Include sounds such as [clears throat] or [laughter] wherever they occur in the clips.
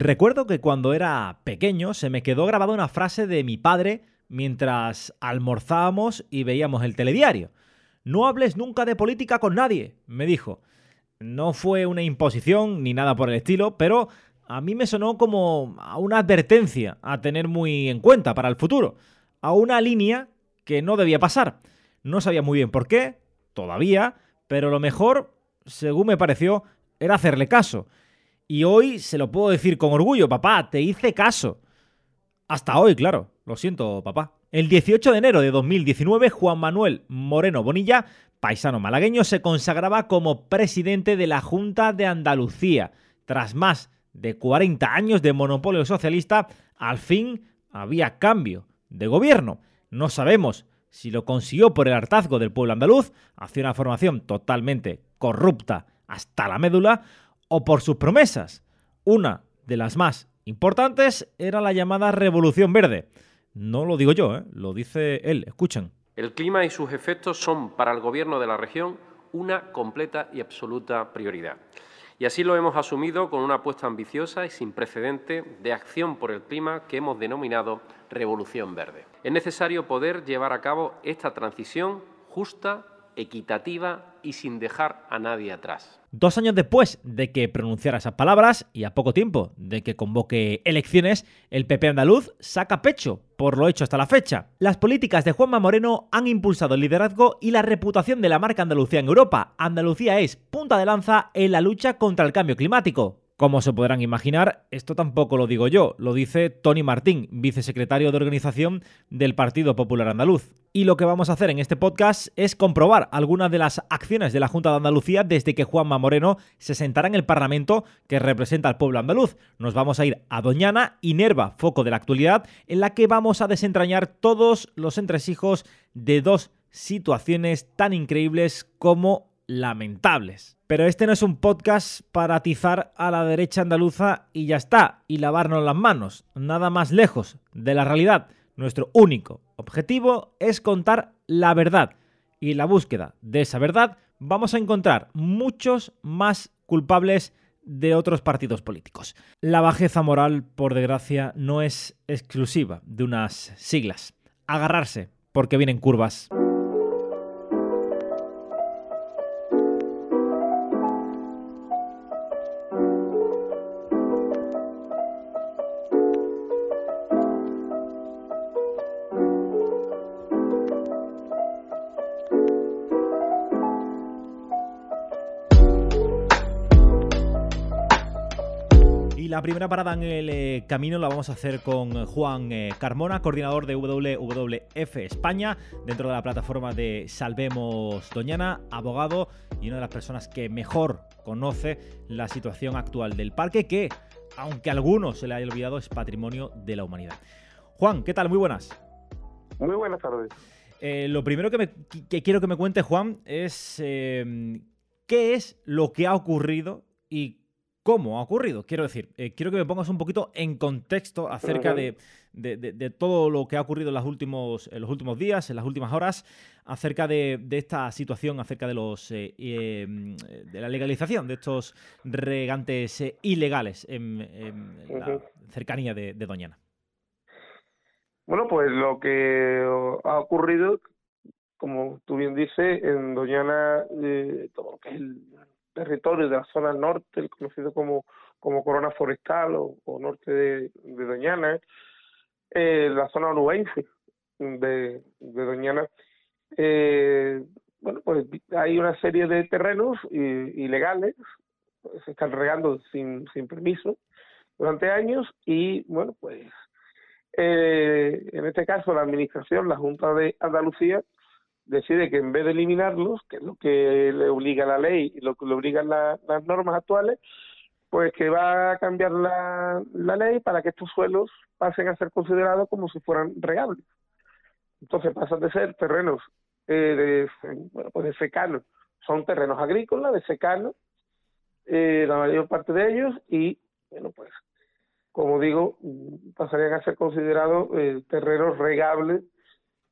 Recuerdo que cuando era pequeño se me quedó grabada una frase de mi padre mientras almorzábamos y veíamos el telediario. No hables nunca de política con nadie, me dijo. No fue una imposición ni nada por el estilo, pero a mí me sonó como a una advertencia a tener muy en cuenta para el futuro, a una línea que no debía pasar. No sabía muy bien por qué, todavía, pero lo mejor, según me pareció, era hacerle caso. Y hoy se lo puedo decir con orgullo, papá, te hice caso. Hasta hoy, claro. Lo siento, papá. El 18 de enero de 2019, Juan Manuel Moreno Bonilla, paisano malagueño, se consagraba como presidente de la Junta de Andalucía. Tras más de 40 años de monopolio socialista, al fin había cambio de gobierno. No sabemos si lo consiguió por el hartazgo del pueblo andaluz, hacia una formación totalmente corrupta hasta la médula, o por sus promesas. Una de las más importantes era la llamada Revolución Verde. No lo digo yo, ¿eh? lo dice él. Escuchen. El clima y sus efectos son para el Gobierno de la región una completa y absoluta prioridad. Y así lo hemos asumido con una apuesta ambiciosa y sin precedente de acción por el clima que hemos denominado Revolución Verde. Es necesario poder llevar a cabo esta transición justa equitativa y sin dejar a nadie atrás. Dos años después de que pronunciara esas palabras y a poco tiempo de que convoque elecciones, el PP andaluz saca pecho por lo hecho hasta la fecha. Las políticas de Juanma Moreno han impulsado el liderazgo y la reputación de la marca Andalucía en Europa. Andalucía es punta de lanza en la lucha contra el cambio climático. Como se podrán imaginar, esto tampoco lo digo yo, lo dice Tony Martín, vicesecretario de organización del Partido Popular Andaluz. Y lo que vamos a hacer en este podcast es comprobar algunas de las acciones de la Junta de Andalucía desde que Juanma Moreno se sentará en el Parlamento que representa al pueblo andaluz. Nos vamos a ir a Doñana y Nerva, foco de la actualidad, en la que vamos a desentrañar todos los entresijos de dos situaciones tan increíbles como lamentables. Pero este no es un podcast para atizar a la derecha andaluza y ya está, y lavarnos las manos, nada más lejos de la realidad. Nuestro único objetivo es contar la verdad y en la búsqueda de esa verdad vamos a encontrar muchos más culpables de otros partidos políticos. La bajeza moral, por desgracia, no es exclusiva de unas siglas. Agarrarse, porque vienen curvas. La primera parada en el eh, camino la vamos a hacer con Juan eh, Carmona, coordinador de WWF España, dentro de la plataforma de Salvemos Doñana, abogado y una de las personas que mejor conoce la situación actual del parque, que, aunque a algunos se le haya olvidado, es patrimonio de la humanidad. Juan, ¿qué tal? Muy buenas. Muy buenas tardes. Eh, lo primero que, que, quiero que me cuente, Juan, es qué es lo que ha ocurrido y cómo ha ocurrido. Quiero decir, eh, quiero que me pongas un poquito en contexto acerca de, todo lo que ha ocurrido en, los últimos, en los últimos días, en las últimas horas, acerca de, esta situación, acerca de los eh, em, de la legalización de estos regantes eh, ilegales en, la cercanía de, Doñana. Bueno, pues lo que ha ocurrido, como tú bien dices, en Doñana, todo lo que es el territorio de la zona norte, el conocido como, como Corona Forestal o, norte de, Doñana, eh, la zona onubense de, de Doñana, eh, bueno, pues hay una serie de terrenos ilegales, se están regando sin, sin permiso durante años y, bueno, pues eh, en este caso la Administración, la Junta de Andalucía, decide que en vez de eliminarlos, que es lo que le obliga la ley y lo que le obligan las normas actuales, pues que va a cambiar la, la ley para que estos suelos pasen a ser considerados como si fueran regables. Entonces pasan de ser terrenos eh, de, bueno, pues de secano, son terrenos agrícolas, de secano, eh, la mayor parte de ellos, y bueno, pues como digo, pasarían a ser considerados eh, terrenos regables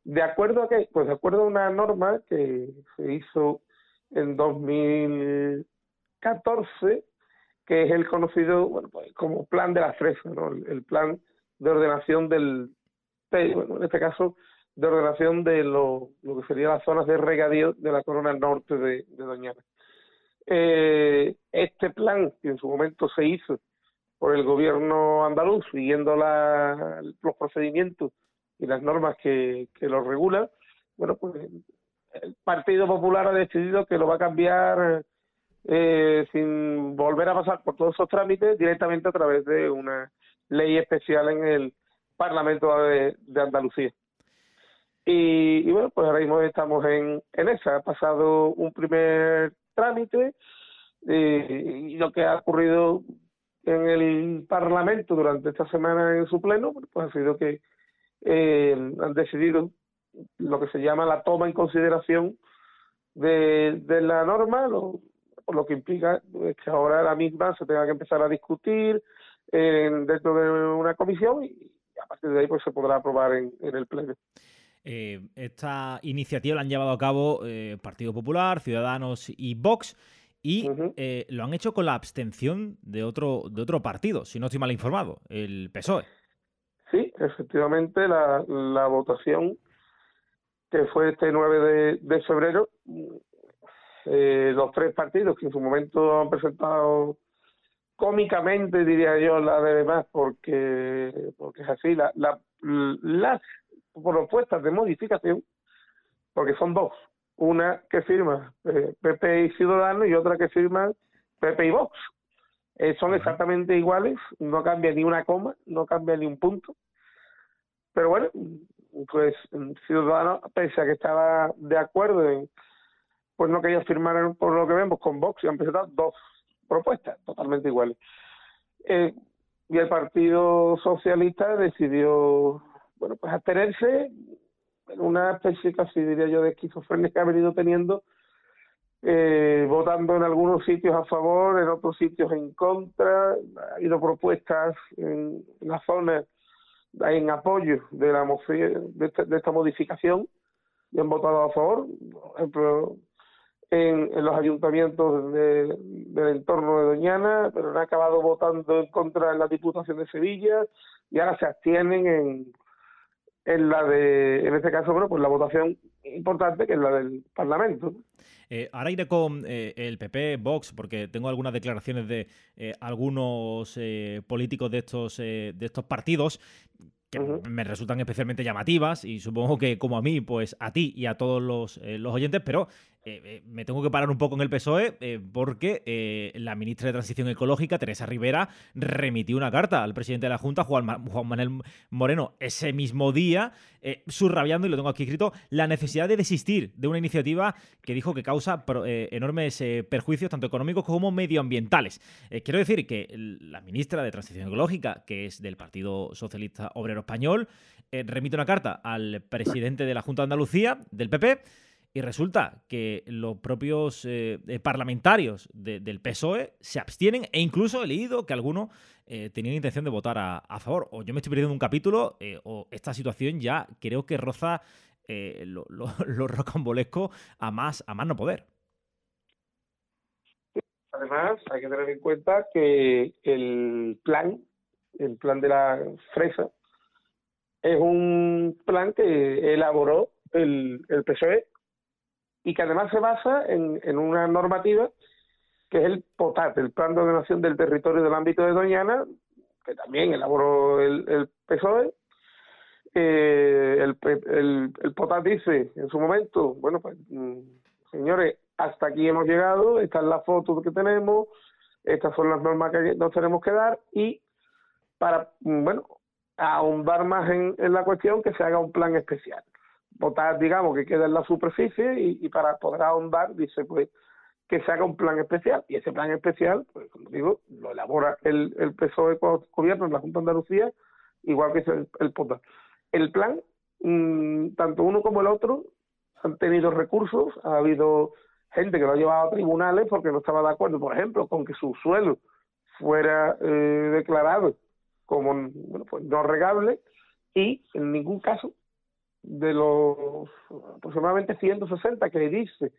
¿De acuerdo a qué? Pues de acuerdo a una norma que se hizo en 2014 que es el conocido bueno, pues, como plan de la fresa, ¿no? el, plan de ordenación del, bueno, en este caso, de ordenación de lo, lo que serían las zonas de regadío de la corona norte de, de Doñana. Eh, este plan, que en su momento se hizo por el gobierno andaluz, siguiendo la, los procedimientos y las normas que, que lo regulan, bueno, pues el Partido Popular ha decidido que lo va a cambiar eh, sin volver a pasar por todos esos trámites directamente a través de una ley especial en el Parlamento de, Andalucía. Y, bueno, pues ahora mismo estamos en, en esa. Ha pasado un primer trámite eh, y lo que ha ocurrido en el Parlamento durante esta semana en su pleno, pues ha sido que eh, han decidido lo que se llama la toma en consideración de, de la norma, lo, lo que implica que ahora la misma se tenga que empezar a discutir dentro de una comisión y a partir de ahí pues se podrá aprobar en, el pleno. Eh, esta iniciativa la han llevado a cabo eh, Partido Popular, Ciudadanos y Vox y eh, lo han hecho con la abstención de otro de otro partido, si no estoy mal informado, el PSOE. Sí, efectivamente la, la votación que fue este 9 de, febrero eh, los tres partidos que en su momento han presentado cómicamente, diría yo, la de demás, porque, porque es así, la, la, las propuestas de modificación, porque son dos, una que firma eh, PP y Ciudadanos y otra que firma PP y Vox. Eh, son exactamente iguales, no cambia ni una coma, no cambia ni un punto. Pero bueno, pues Ciudadanos, pese a que estaba de acuerdo en pues no quería firmar, por lo que vemos, con Vox y han presentado dos propuestas totalmente iguales. Eh, y el Partido Socialista decidió, bueno, pues abstenerse en una especie casi diría yo de esquizofrenia que ha venido teniendo, eh, votando en algunos sitios a favor, en otros sitios en contra, ha habido propuestas en, la zona en apoyo de la de, esta, de esta modificación y han votado a favor. Por ejemplo, en, los ayuntamientos de, del entorno de Doñana, pero han acabado votando en contra en la Diputación de Sevilla y ahora se abstienen en, en la de, en este caso, bueno, pues la votación importante que es la del Parlamento. Eh, ahora iré con eh, el PP, Vox, porque tengo algunas declaraciones de eh, algunos eh, políticos de estos, de estos partidos que me resultan especialmente llamativas y supongo que como a mí, pues a ti y a todos los, los oyentes, pero eh, eh, me tengo que parar un poco en el PSOE eh, porque la ministra de Transición Ecológica, Teresa Rivera, remitió una carta al presidente de la Junta, Juan, Manuel Moreno, ese mismo día, subrabiando, y lo tengo aquí escrito, la necesidad de desistir de una iniciativa que dijo que causa enormes perjuicios, tanto económicos como medioambientales. quiero decir que la ministra de Transición Ecológica, que es del Partido Socialista Obrero Español, remite una carta al presidente de la Junta de Andalucía, del PP, y resulta que los propios eh, eh, parlamentarios del PSOE se abstienen e incluso he leído que algunos eh, tenían intención de votar a, favor. O yo me estoy perdiendo un capítulo o esta situación ya creo que roza lo, [laughs] lo, rocambolesco a más, a más no poder. Además, hay que tener en cuenta que el plan, el plan de la fresa, es un plan que elaboró el, el PSOE y que además se basa en, una normativa que es el POTAT, el Plan de Ordenación del Territorio del Ámbito de Doñana, que también elaboró el, PSOE. Eh, el, el, POTAT dice en su momento, bueno, pues mm, señores, hasta aquí hemos llegado, esta es la foto que tenemos, estas son las normas que nos tenemos que dar y para, mm, bueno, ahondar más en la cuestión que se haga un plan especial votar, digamos, que queda en la superficie y, para poder ahondar, dice, pues, que se haga un plan especial. Y ese plan especial, pues, como digo, lo elabora el, el PSOE gobierno en la Junta de Andalucía, igual que el, el POTA. El plan, mm, tanto uno como el otro, han tenido recursos, ha habido gente que lo ha llevado a tribunales porque no estaba de acuerdo, por ejemplo, con que su suelo fuera eh, declarado como bueno, pues no regable y en ningún caso de los aproximadamente 160 que dice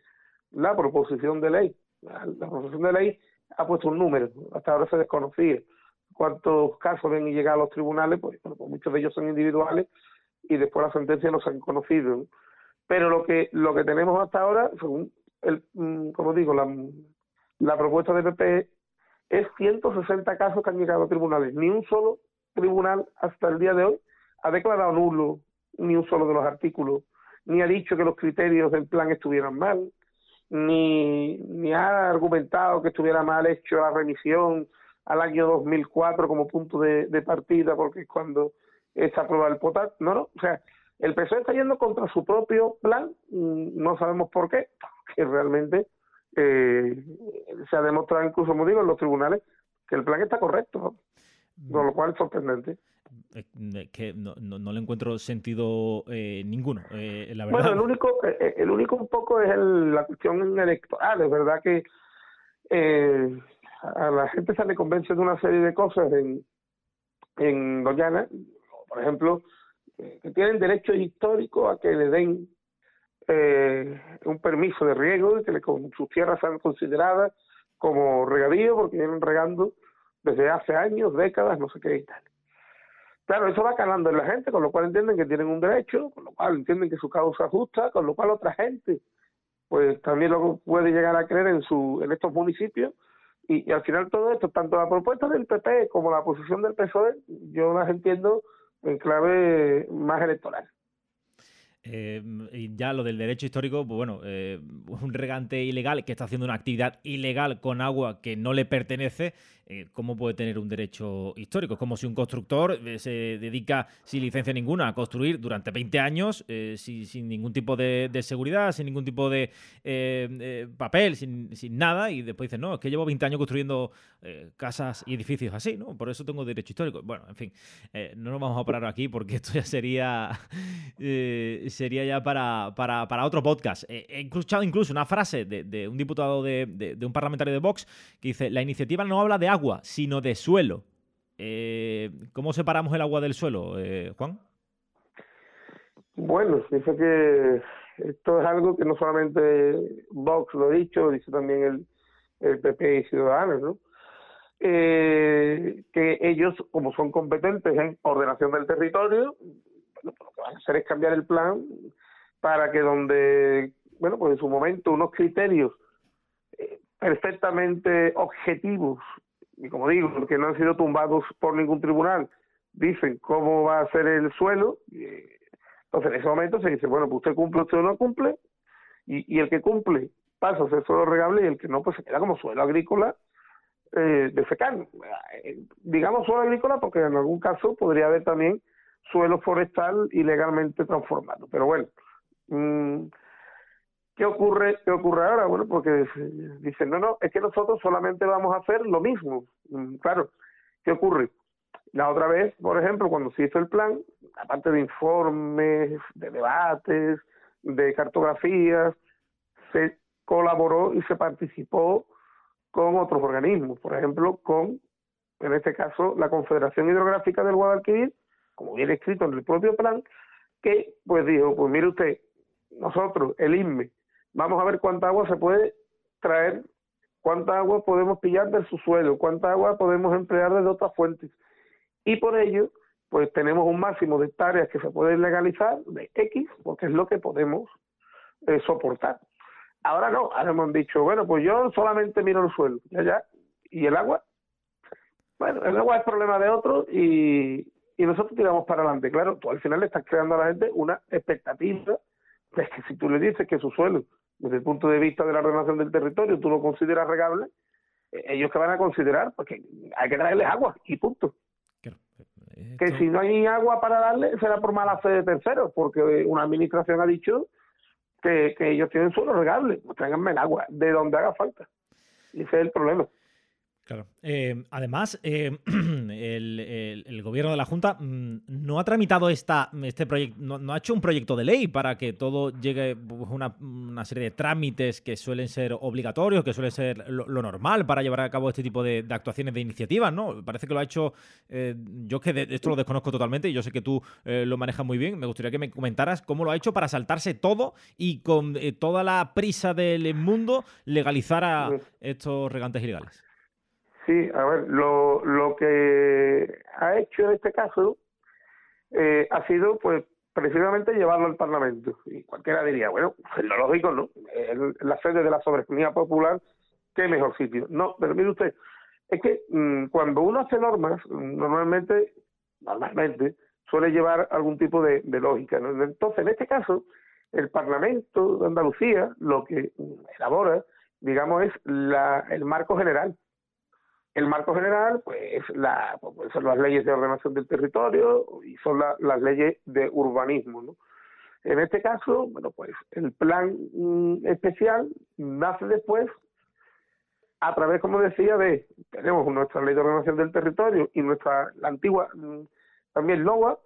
la proposición de ley, la, proposición de ley ha puesto un número, hasta ahora se desconocía cuántos casos ven y llegan a los tribunales, pues, pues, muchos de ellos son individuales y después las sentencias no se han conocido. Pero lo que lo que tenemos hasta ahora, según el, mm, como digo, la, la propuesta de PP es 160 casos que han llegado a tribunales. Ni un solo tribunal hasta el día de hoy ha declarado nulo ni un solo de los artículos, ni ha dicho que los criterios del plan estuvieran mal, ni, ni ha argumentado que estuviera mal hecho la remisión al año 2004 como punto de, partida, porque es cuando está aprobado el POTAT. No, no, o sea, el PSOE está yendo contra su propio plan, mm, no sabemos por qué, que realmente eh, se ha demostrado incluso, como digo, en los tribunales que el plan está correcto, con lo cual es sorprendente. Que no, no, le encuentro sentido eh, ninguno, eh, la verdad. Bueno, el único, el único un poco es la cuestión electoral, es verdad que a la gente se le convence de una serie de cosas en, en Doñana, por ejemplo, que tienen derechos históricos a que le den eh, un permiso de riego y que le, sus tierras sean consideradas como regadío porque vienen regando desde hace años, décadas, no sé qué y tal. Claro, eso va calando en la gente, con lo cual entienden que tienen un derecho, con lo cual entienden que su causa justa, con lo cual otra gente pues también lo puede llegar a creer en su en estos municipios y, al final todo esto, tanto la propuesta del PP como la posición del PSOE, yo las entiendo en clave más electoral. Eh, ya lo del derecho histórico, pues bueno, eh, un regante ilegal que está haciendo una actividad ilegal con agua que no le pertenece, eh, ¿cómo puede tener un derecho histórico? Es como si un constructor eh, se dedica sin licencia ninguna a construir durante 20 años eh, sin, ningún tipo de, seguridad, sin ningún tipo de papel, sin, nada, y después dice, no, es que llevo 20 años construyendo casas y edificios así, ¿no? Por eso tengo derecho histórico. Bueno, en fin, no nos vamos a parar aquí porque [laughs] esto ya sería, sería ya para, para, otro podcast. he escuchado incluso una frase de, un diputado de, de un parlamentario de Vox que dice, la iniciativa no habla de agua, sino de suelo. Eh, ¿Cómo separamos el agua del suelo, eh, Juan? Bueno, dice que esto es algo que no solamente Vox lo ha dicho, dice también el, el PP y Ciudadanos, ¿no? Eh, que ellos, como son competentes en ordenación del territorio, lo que van a hacer es cambiar el plan para que donde, bueno, pues en su momento unos criterios perfectamente objetivos y como digo, porque no han sido tumbados por ningún tribunal, dicen cómo va a ser el suelo, entonces en ese momento se dice, bueno, pues usted cumple, usted no cumple, y, y el que cumple pasa a ser suelo regable y el que no, pues se queda como suelo agrícola eh, de secano. Eh, digamos suelo agrícola porque en algún caso podría haber también suelo forestal ilegalmente transformado. Pero bueno, mmm, ¿Qué ocurre, ¿Qué ocurre ahora? Bueno, porque dicen, no, no, es que nosotros solamente vamos a hacer lo mismo. Mm, claro, ¿qué ocurre? La otra vez, por ejemplo, cuando se hizo el plan, aparte de informes, de debates, de cartografías, se colaboró y se participó con otros organismos, por ejemplo, con, en este caso, la Confederación Hidrográfica del Guadalquivir, como viene escrito en el propio plan, que pues dijo, pues mire usted, nosotros, el INME, vamos a ver cuánta agua se puede traer, cuánta agua podemos pillar del subsuelo, cuánta agua podemos emplear desde otras fuentes. Y por ello, pues tenemos un máximo de hectáreas que se pueden legalizar de X, porque es lo que podemos eh, soportar. Ahora no, ahora hemos dicho, bueno, pues yo solamente miro el suelo, ya, ya, y el agua. Bueno, el agua es problema de otro y, y nosotros tiramos para adelante. Claro, tú al final le estás creando a la gente una expectativa de que si tú le dices que su suelo desde el punto de vista de la ordenación del territorio, tú lo consideras regable, eh, ellos que van a considerar, porque hay que traerles agua y punto. Que si no hay agua para darle, será por mala fe de terceros, porque una administración ha dicho que, que ellos tienen suelo regable, pues tráiganme el agua, de donde haga falta. Y ese es el problema. Claro. Eh, además, eh, [clears throat] el, gobierno de la Junta mm, no ha tramitado esta, este proyecto, no, ha hecho un proyecto de ley para que todo llegue pues, una, una serie de trámites que suelen ser obligatorios, que suelen ser lo, normal para llevar a cabo este tipo de, actuaciones, de iniciativas, ¿no? Parece que lo ha hecho, eh, yo que esto lo desconozco totalmente y yo sé que tú lo manejas muy bien, me gustaría que me comentaras cómo lo ha hecho para saltarse todo y con toda la prisa del mundo legalizar a estos regantes ilegales. Sí, a ver, lo, lo que ha hecho en este caso eh, ha sido, pues, precisamente llevarlo al Parlamento. Y cualquiera diría, bueno, es lo lógico, ¿no? la sede de la soberanía popular, qué mejor sitio. No, pero mire usted, es que mm, cuando uno hace normas, normalmente, normalmente, suele llevar algún tipo de, lógica. Entonces, en este caso, el Parlamento de Andalucía lo que elabora, digamos, es la, el marco general. El marco general, pues, la, pues son las leyes de ordenación del territorio y son las leyes de urbanismo, ¿no? En este caso, bueno, pues el plan mm, especial nace después a través, como decía, de tenemos nuestra ley de ordenación del territorio y nuestra la antigua mm, también LOA,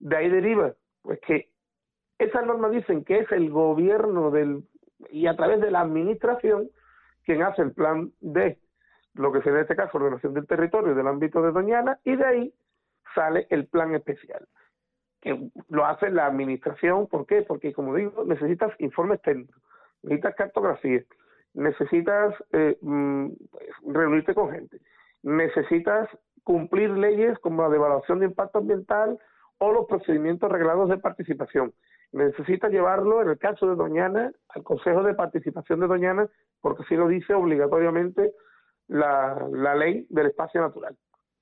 de ahí deriva pues que esas normas dicen que es el gobierno del y a través de la administración quien hace el plan de lo que sería en este caso ordenación del territorio del ámbito de Doñana y de ahí sale el plan especial que lo hace la administración, ¿por qué? Porque como digo, necesitas informes técnicos, necesitas cartografía, necesitas eh, mm, reunirte con gente, necesitas cumplir leyes como la de evaluación de impacto ambiental o los procedimientos reglados de participación. Necesitas llevarlo, en el caso de Doñana, al Consejo de Participación de Doñana, porque así lo dice obligatoriamente la, la ley del espacio natural.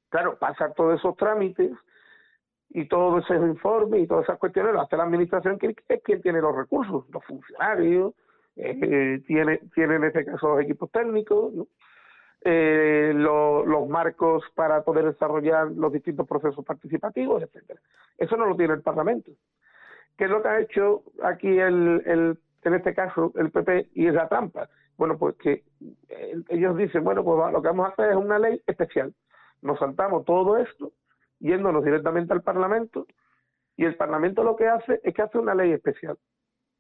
Claro, pasar todos esos trámites y todos esos informes y todas esas cuestiones lo hace la administración, que es quien tiene los recursos, los funcionarios, eh, tiene, tiene en este caso los equipos técnicos, eh, los marcos para poder desarrollar los distintos procesos participativos, etcétera. Eso no lo tiene el Parlamento. ¿Qué es lo que ha hecho aquí el, el en este caso el PP y es la trampa? Bueno, pues que eh, ellos dicen, bueno, pues lo que vamos a hacer es una ley especial. Nos saltamos todo esto, yéndonos directamente al Parlamento, y el Parlamento lo que hace es que hace una ley especial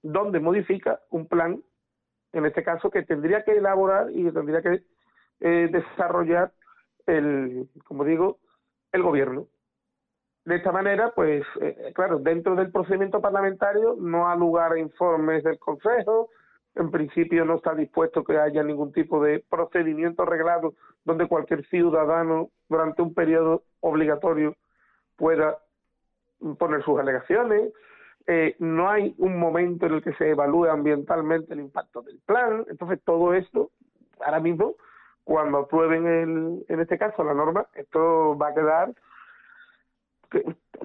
donde modifica un plan, en este caso, que tendría que elaborar y tendría que eh, desarrollar el, como digo, el gobierno. De esta manera, pues, eh, claro, dentro del procedimiento parlamentario no ha lugar a informes del Consejo, en principio no está dispuesto que haya ningún tipo de procedimiento arreglado donde cualquier ciudadano durante un periodo obligatorio pueda poner sus alegaciones, eh, no hay un momento en el que se evalúe ambientalmente el impacto del plan, entonces todo esto, ahora mismo, cuando aprueben el, en este caso la norma, esto va a quedar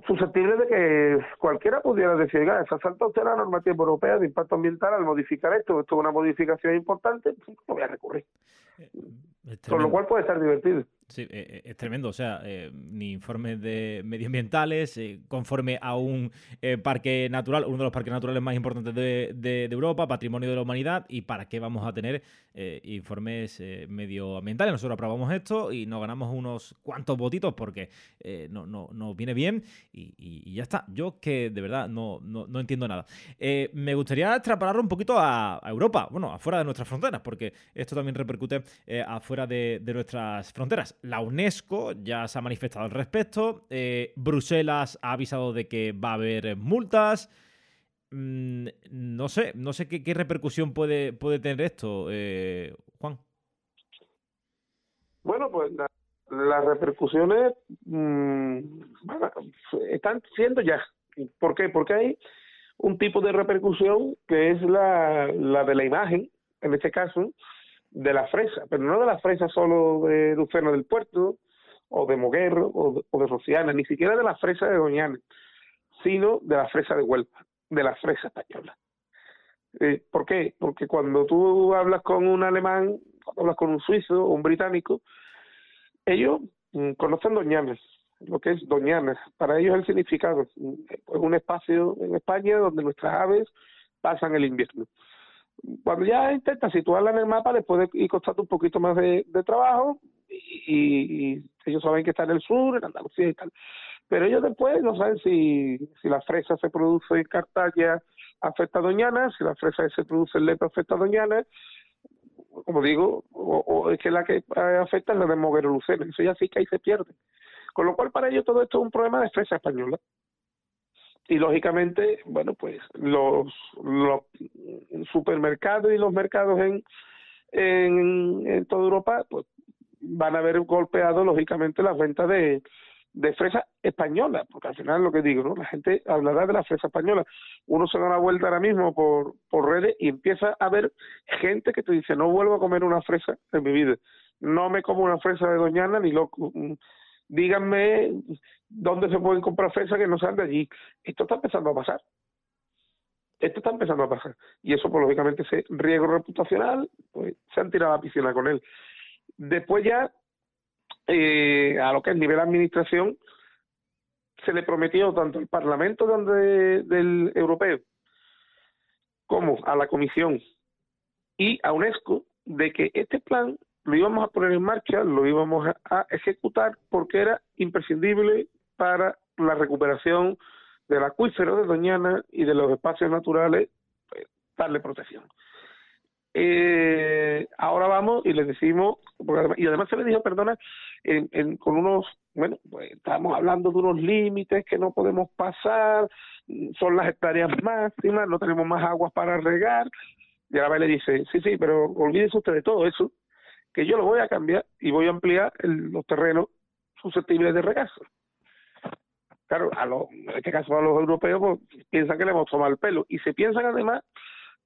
susceptible de que cualquiera pudiera decir, se salta usted la normativa europea de impacto ambiental al modificar esto, esto es una modificación importante, pues, no voy a recurrir. Eh, Con lo cual puede estar divertido. Sí, eh, eh, es tremendo. O sea, eh, ni informes de medioambientales, conforme a un parque natural, uno de los parques naturales más importantes de, Europa, patrimonio de la humanidad, y para qué vamos a tener informes medioambientales. Nosotros aprobamos esto y nos ganamos unos cuantos votitos porque no, no, nos viene bien y, ya está. Yo que de verdad no, no, entiendo nada. me gustaría extrapolarlo un poquito a, Europa, bueno, afuera de nuestras fronteras, porque esto también repercute afuera de nuestras fronteras la UNESCO ya se ha manifestado al respecto. Eh, Bruselas ha avisado de que va a haber multas. Mm, no sé, no sé qué, repercusión puede, puede tener esto, eh, Juan. Bueno, pues las repercusiones mm, están siendo ya. ¿Por qué? Porque hay un tipo de repercusión que es la, la de la imagen, en este caso, de la fresa, pero no de la fresa solo de Lucena del Puerto, o de Moguerro, o de, Rociana, ni siquiera de la fresa de Doñana, sino de la fresa de Huelva, de la fresa española. Eh, ¿Por qué? Porque cuando tú hablas con un alemán, cuando hablas con un suizo un británico, ellos mm, conocen Doñana, lo que es Doñana. Para ellos el significado es un espacio en España donde nuestras aves pasan el invierno cuando ya intenta situarla en el mapa le puede ir costando un poquito más de, trabajo y, ellos saben que está en el sur, en Andalucía y tal. Pero ellos después no saben si, si la fresa se produce en Cartaya afecta a Doñana, si la fresa se produce en Lepe afecta a Doñana, como digo, o, es que la que afecta es la de Moguero Lucena, eso ya sí que ahí se pierde. Con lo cual para ellos todo esto es un problema de fresa española y lógicamente, bueno, pues los, supermercados y los mercados en, en, toda Europa, pues van a haber golpeado, lógicamente, las ventas de, de fresa española, porque al final lo que digo, ¿no? La gente hablará de la fresa española. Uno se da una vuelta ahora mismo por, por redes y empieza a ver gente que te dice, no vuelvo a comer una fresa en mi vida. No me como una fresa de Doñana ni loco. Díganme dónde se pueden comprar fresas que no sean de allí. Esto está empezando a pasar. Esto está empezando a pasar. Y eso, pues, lógicamente, ese riesgo reputacional, pues se han tirado a la piscina con él. Después ya, eh, a lo que es nivel administración, se le prometió tanto al Parlamento del Europeo como a la Comisión y a UNESCO de que este plan lo íbamos a poner en marcha, lo íbamos a, ejecutar porque era imprescindible para la recuperación del acuífero de Doñana y de los espacios naturales, pues, darle protección. Eh, ahora vamos y les decimos, y además se le dijo, perdona, con unos, bueno, pues estamos hablando de unos límites que no podemos pasar, son las hectáreas máximas, no tenemos más aguas para regar, y ahora le dice, sí, sí, pero olvídese usted de todo eso, que yo lo voy a cambiar y voy a ampliar los terrenos susceptibles de regazo. Claro, a los, en este caso a los europeos pues, piensan que le hemos tomado el pelo y se piensan además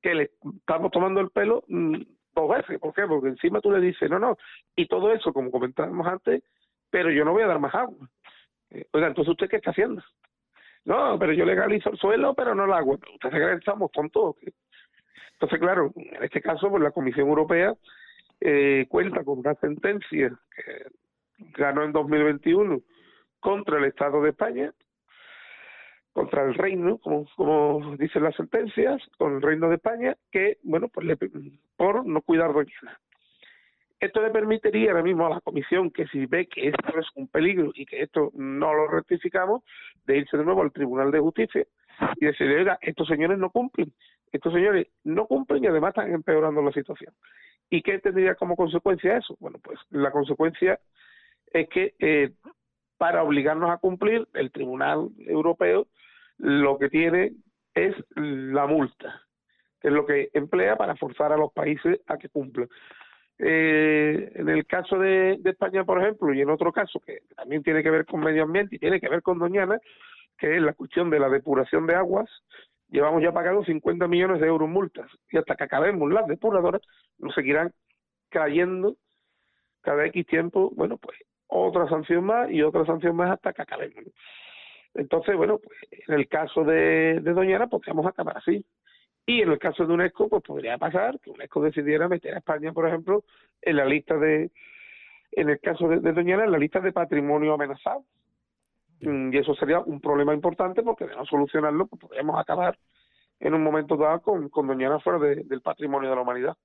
que le estamos tomando el pelo mm, dos veces. ¿Por qué? Porque encima tú le dices, no, no, y todo eso, como comentábamos antes, pero yo no voy a dar más agua. Eh, oiga, entonces usted qué está haciendo? No, pero yo legalizo el suelo, pero no el agua. Usted se cree que estamos tontos. Entonces, claro, en este caso, pues la Comisión Europea eh, cuenta con una sentencia que ganó en 2021 contra el Estado de España, contra el reino, como, como dicen las sentencias, con el reino de España, que, bueno, pues le, por no cuidar Doñana. Esto le permitiría ahora mismo a la comisión que si ve que esto es un peligro y que esto no lo rectificamos, de irse de nuevo al Tribunal de Justicia y decirle, oiga, estos señores no cumplen, estos señores no cumplen y además están empeorando la situación. ¿Y qué tendría como consecuencia eso? Bueno, pues la consecuencia es que eh, para obligarnos a cumplir, el Tribunal Europeo lo que tiene es la multa, que es lo que emplea para forzar a los países a que cumplan. Eh, en el caso de, España, por ejemplo, y en otro caso que también tiene que ver con medio ambiente y tiene que ver con Doñana, que es la cuestión de la depuración de aguas, llevamos ya pagado 50 millones de euros multas y hasta que acabemos las depuradoras nos seguirán cayendo cada X tiempo, bueno, pues otra sanción más y otra sanción más hasta que acabemos. Entonces, bueno, pues en el caso de, de Doñana podríamos acabar así. Y en el caso de UNESCO, pues podría pasar que UNESCO decidiera meter a España, por ejemplo, en la lista de, en el caso de Doñana, en la lista de patrimonio amenazado. Mm, y eso sería un problema importante porque de no solucionarlo pues podríamos acabar en un momento dado con, con Doñana fuera del patrimonio de la humanidad.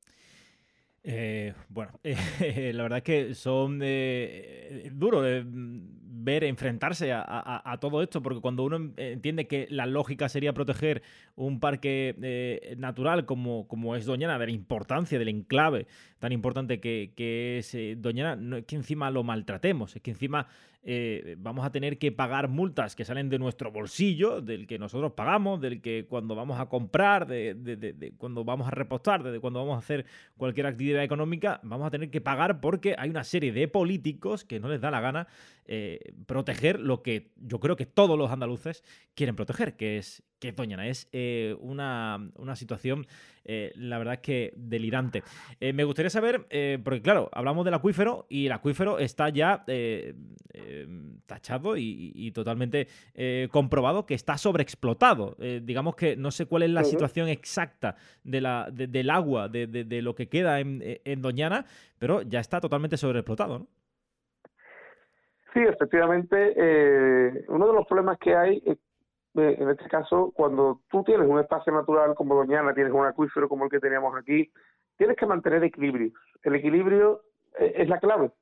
Eh, bueno, [laughs] eh, la verdad es que son eh, duros de ver, enfrentarse a, todo esto, porque cuando uno entiende que la lógica sería proteger un parque natural como, como es Doñana, de la importancia del enclave tan importante que, es Doñana, no es que encima lo maltratemos, es que encima eh, vamos a tener que pagar multas que salen de nuestro bolsillo, del que nosotros pagamos, del que cuando vamos a comprar, de, cuando vamos a repostar, de cuando vamos a hacer cualquier actividad económica, vamos a tener que pagar porque hay una serie de políticos que no les da la gana eh, proteger lo que yo creo que todos los andaluces quieren proteger, que es que Doñana. Es eh, una, situación, eh, la verdad es que delirante. me gustaría saber, porque claro, hablamos del acuífero y el acuífero está ya tachado y, totalmente comprobado que está sobreexplotado. digamos que no sé cuál es la situación exacta de la, del agua, de, de, lo que queda en, en Doñana, pero ya está totalmente sobreexplotado, ¿no? Sí, efectivamente, eh, uno de los problemas que hay, eh, en este caso, cuando tú tienes un espacio natural como Doñana, tienes un acuífero como el que teníamos aquí, tienes que mantener equilibrio. El equilibrio eh, es la clave.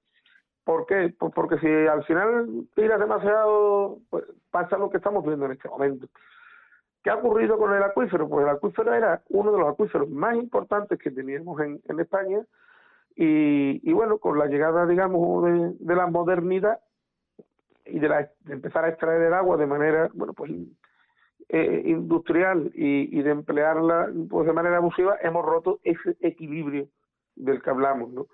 ¿Por qué? Porque si al final tiras demasiado, pues pasa lo que estamos viendo en este momento. ¿Qué ha ocurrido con el acuífero? Pues el acuífero era uno de los acuíferos más importantes que teníamos en, España y, bueno, con la llegada, digamos, de la modernidad, y de, la, empezar a extraer el agua de manera, bueno, pues eh, industrial y, y, de emplearla pues de manera abusiva, hemos roto ese equilibrio del que hablamos, ¿no?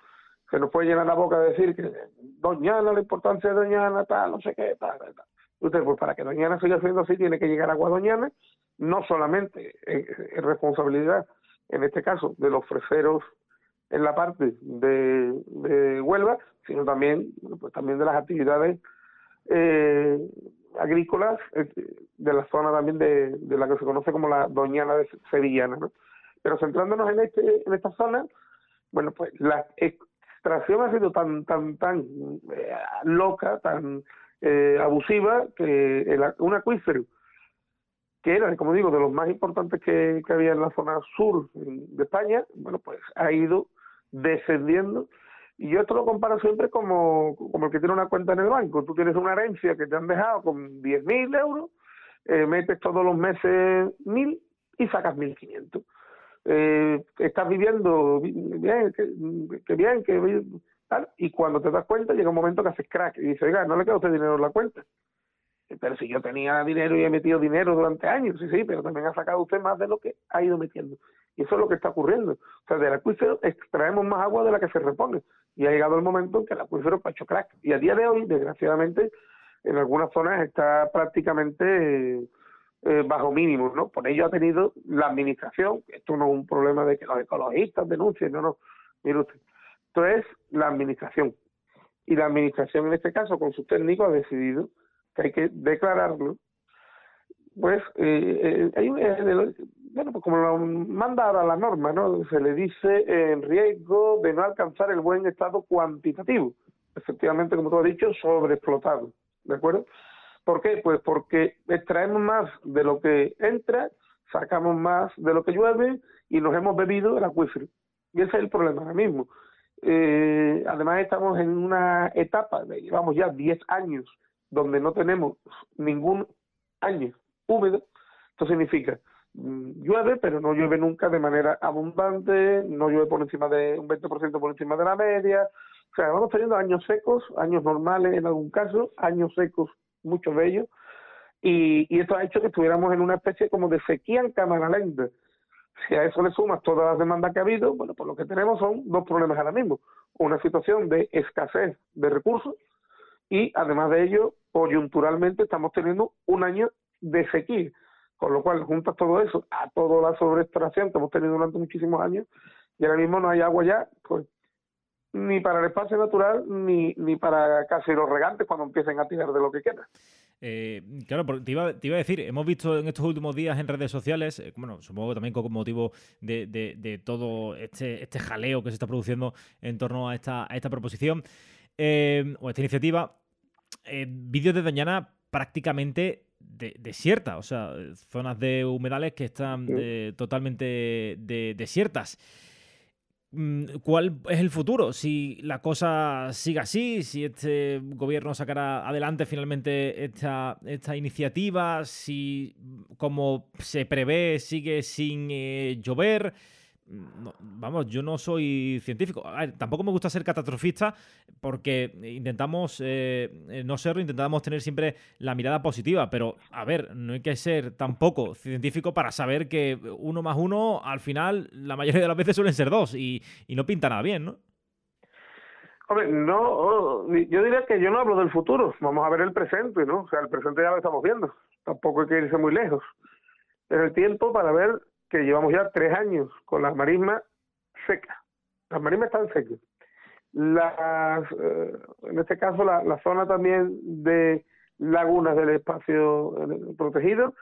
se nos puede llenar la boca de decir que Doñana, la importancia de Doñana, tal, no sé qué, tal, tal. Usted, pues para que Doñana siga siendo así, tiene que llegar agua Doñana, no solamente es responsabilidad, en este caso, de los freseros en la parte de, de Huelva, sino también, pues también de las actividades eh, agrícolas eh, de la zona también de, de, la que se conoce como la Doñana de Sevillana, ¿no? Pero centrándonos en este en esta zona, bueno, pues la extracción ha sido tan tan tan eh, loca, tan eh, abusiva que el, un acuífero que era, como digo, de los más importantes que, que había en la zona sur de España, bueno, pues ha ido descendiendo y yo esto lo comparo siempre como, como el que tiene una cuenta en el banco. Tú tienes una herencia que te han dejado con 10.000 euros, eh, metes todos los meses 1.000 y sacas 1.500. Eh, estás viviendo bien, que, bien, que tal, y cuando te das cuenta llega un momento que haces crack y dices, oiga, no le queda usted dinero en la cuenta. Pero si yo tenía dinero y he metido dinero durante años, sí, sí, pero también ha sacado usted más de lo que ha ido metiendo. Y eso es lo que está ocurriendo. O sea, del acuífero extraemos más agua de la que se repone y ha llegado el momento en que el acuífero ha hecho crack. Y a día de hoy, desgraciadamente, en algunas zonas está prácticamente eh, bajo mínimo, ¿no? Por ello ha tenido la administración, esto no es un problema de que los ecologistas denuncien, no, no, mire usted, esto es la administración. Y la administración en este caso, con sus técnicos, ha decidido que hay que declararlo, pues eh, eh hay, eh, bueno, pues como lo manda ahora la norma, ¿no? Se le dice en riesgo de no alcanzar el buen estado cuantitativo. Efectivamente, como tú has dicho, sobreexplotado, ¿de acuerdo? ¿Por qué? Pues porque extraemos más de lo que entra, sacamos más de lo que llueve y nos hemos bebido el acuífero. Y ese es el problema ahora mismo. Eh, además estamos en una etapa, de, llevamos ya 10 años, donde no tenemos ningún año húmedo. Esto significa Mm, llueve, pero no llueve nunca de manera abundante, no llueve por encima de un 20% por encima de la media. O sea, vamos teniendo años secos, años normales en algún caso, años secos, muchos de ellos, y, y esto ha hecho que estuviéramos en una especie como de sequía en cámara lenta. Si a eso le sumas todas las demandas que ha habido, bueno, pues lo que tenemos son dos problemas ahora mismo. Una situación de escasez de recursos y además de ello, coyunturalmente estamos teniendo un año de sequía. Con lo cual, juntas todo eso a toda la sobreextracción que hemos tenido durante muchísimos años, y ahora mismo no hay agua ya, pues ni para el espacio natural ni, ni para casi los regantes cuando empiecen a tirar de lo que queda. Eh, claro, te iba, a decir, hemos visto en estos últimos días en redes sociales, eh, bueno, supongo también con motivo de, de, todo este, este jaleo que se está produciendo en torno a esta, a esta proposición eh, o esta iniciativa, vídeos de Dañana prácticamente desierta, o sea, zonas de humedales que están totalmente desiertas. Mm, ¿Cuál es el futuro? Si la cosa sigue así, si este gobierno sacará adelante finalmente esta, esta iniciativa, si como se prevé sigue sin eh, llover vamos, yo no soy científico. tampoco me gusta ser catastrofista porque intentamos eh, no serlo, intentamos tener siempre la mirada positiva, pero a ver, no hay que ser tampoco científico para saber que uno más uno al final la mayoría de las veces suelen ser dos y, no pinta nada bien, ¿no? Hombre, no, yo diría que yo no hablo del futuro, vamos a ver el presente, ¿no? O sea, el presente ya lo estamos viendo, tampoco hay que irse muy lejos. Es el tiempo para ver que llevamos ya tres años con las marismas secas. Las marismas están secas. Las, eh, en este caso, la, zona también de lagunas del espacio eh, protegido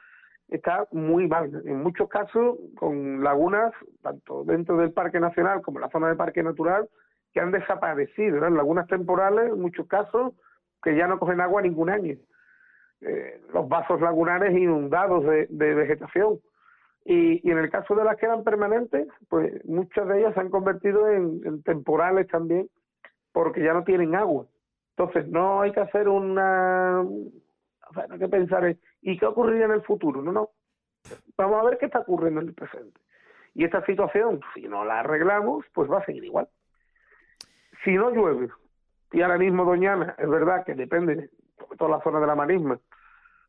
está muy mal. En muchos casos, con lagunas, tanto dentro del Parque Nacional como la zona de Parque Natural, que han desaparecido. Lagunas temporales, en muchos casos, que ya no cogen agua ningún año. Eh, los vasos lagunares inundados de vegetación. Y, y, en el caso de las que eran permanentes, pues muchas de ellas se han convertido en, temporales también, porque ya no tienen agua. Entonces, no hay que hacer una. Hay que pensar en. ¿Y qué ocurriría en el futuro? No, no. Vamos a ver qué está ocurriendo en el presente. Y esta situación, si no la arreglamos, pues va a seguir igual. Si no llueve, y ahora mismo Doñana, es verdad que depende, sobre todo la zona de la marisma,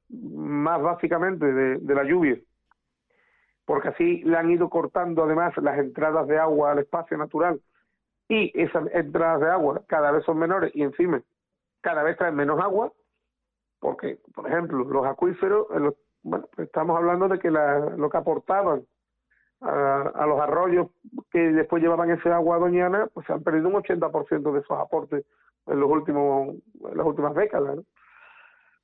más básicamente de la lluvia, porque así le han ido cortando además las entradas de agua al espacio natural y esas entradas de agua cada vez son menores y encima cada vez traen menos agua, porque, por ejemplo, los acuíferos, bueno, estamos hablando de que la, lo que aportaban a, los arroyos que después llevaban ese agua doñana, pues se han perdido un 80% de esos aportes en los últimos en las últimas décadas.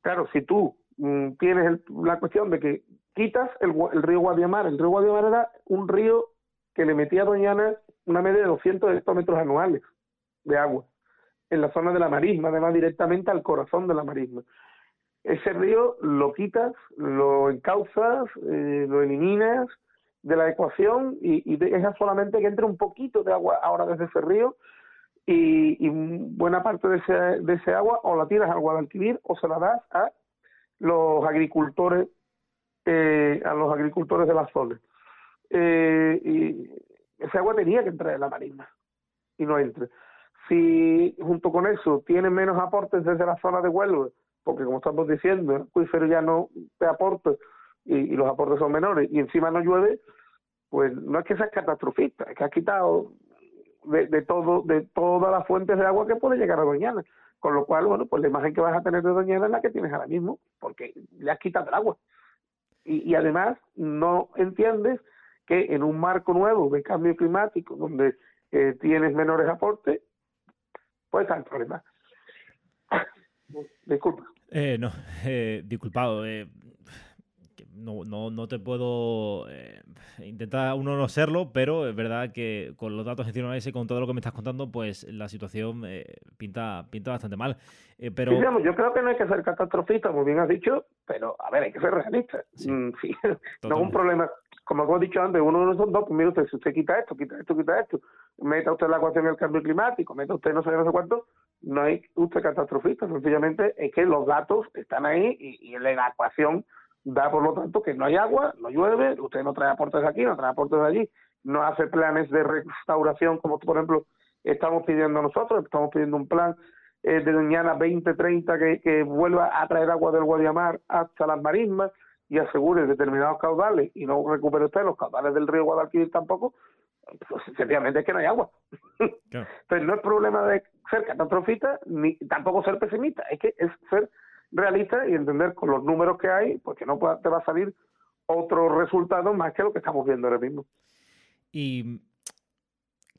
Claro, si tú mm, tienes la cuestión de que quitas el, río Guadiamar, el río Guadiamar era un río que le metía a Doñana una media de 200 hectómetros anuales de agua en la zona de la marisma, además directamente al corazón de la marisma. Ese río lo quitas, lo encauzas, eh, lo eliminas de la ecuación y, y solamente que entre un poquito de agua ahora desde ese río y, buena parte de ese, de ese agua o la tiras al Guadalquivir o se la das a los agricultores eh, a los agricultores de la zona. Eh, y ese agua tenía que entrar en la marisma y no entre. Si junto con eso tiene menos aportes desde la zona de Huelva, porque como estamos diciendo, el acuífero ya no te aporta y, los aportes son menores y encima no llueve, pues no es que seas catastrofista, es que has quitado de, todo de todas las fuentes de agua que puede llegar a Doñana. Con lo cual, bueno, pues la imagen que vas a tener de Doñana es la que tienes ahora mismo, porque le has quitado el agua. Y, y además no entiendes que en un marco nuevo de cambio climático, donde eh, tienes menores aportes, pues está el problema. [laughs] Disculpa. Eh, no, eh, disculpado. No, no, no te puedo eh, intentar uno no serlo, pero es verdad que con los datos encima de con todo lo que me estás contando, pues la situación eh, pinta, pinta bastante mal. Eh, pero yo creo que no hay que ser catastrofista, muy bien has dicho, pero a ver, hay que ser realista. Sí. Mm, [laughs] no es un problema. Como hemos dicho antes, uno no son dos, pues mire usted, si usted quita esto, quita esto, quita esto, meta usted la ecuación del cambio climático, meta usted no sé, no sé cuánto, no hay usted catastrofista, sencillamente es que los datos están ahí y, y la ecuación da por lo tanto que no hay agua, no llueve, usted no trae aportes aquí, no trae aportes de allí, no hace planes de restauración como por ejemplo estamos pidiendo nosotros, estamos pidiendo un plan eh, de Doñana 2030 que, que vuelva a traer agua del Guadiamar hasta las marismas y asegure determinados caudales y no recupere usted los caudales del río Guadalquivir tampoco, pues sencillamente es que no hay agua. Pero [laughs] no es problema de ser catastrofista ni tampoco ser pesimista, es que es ser realista y entender con los números que hay, pues que no te va a salir otro resultado más que lo que estamos viendo ahora mismo. Y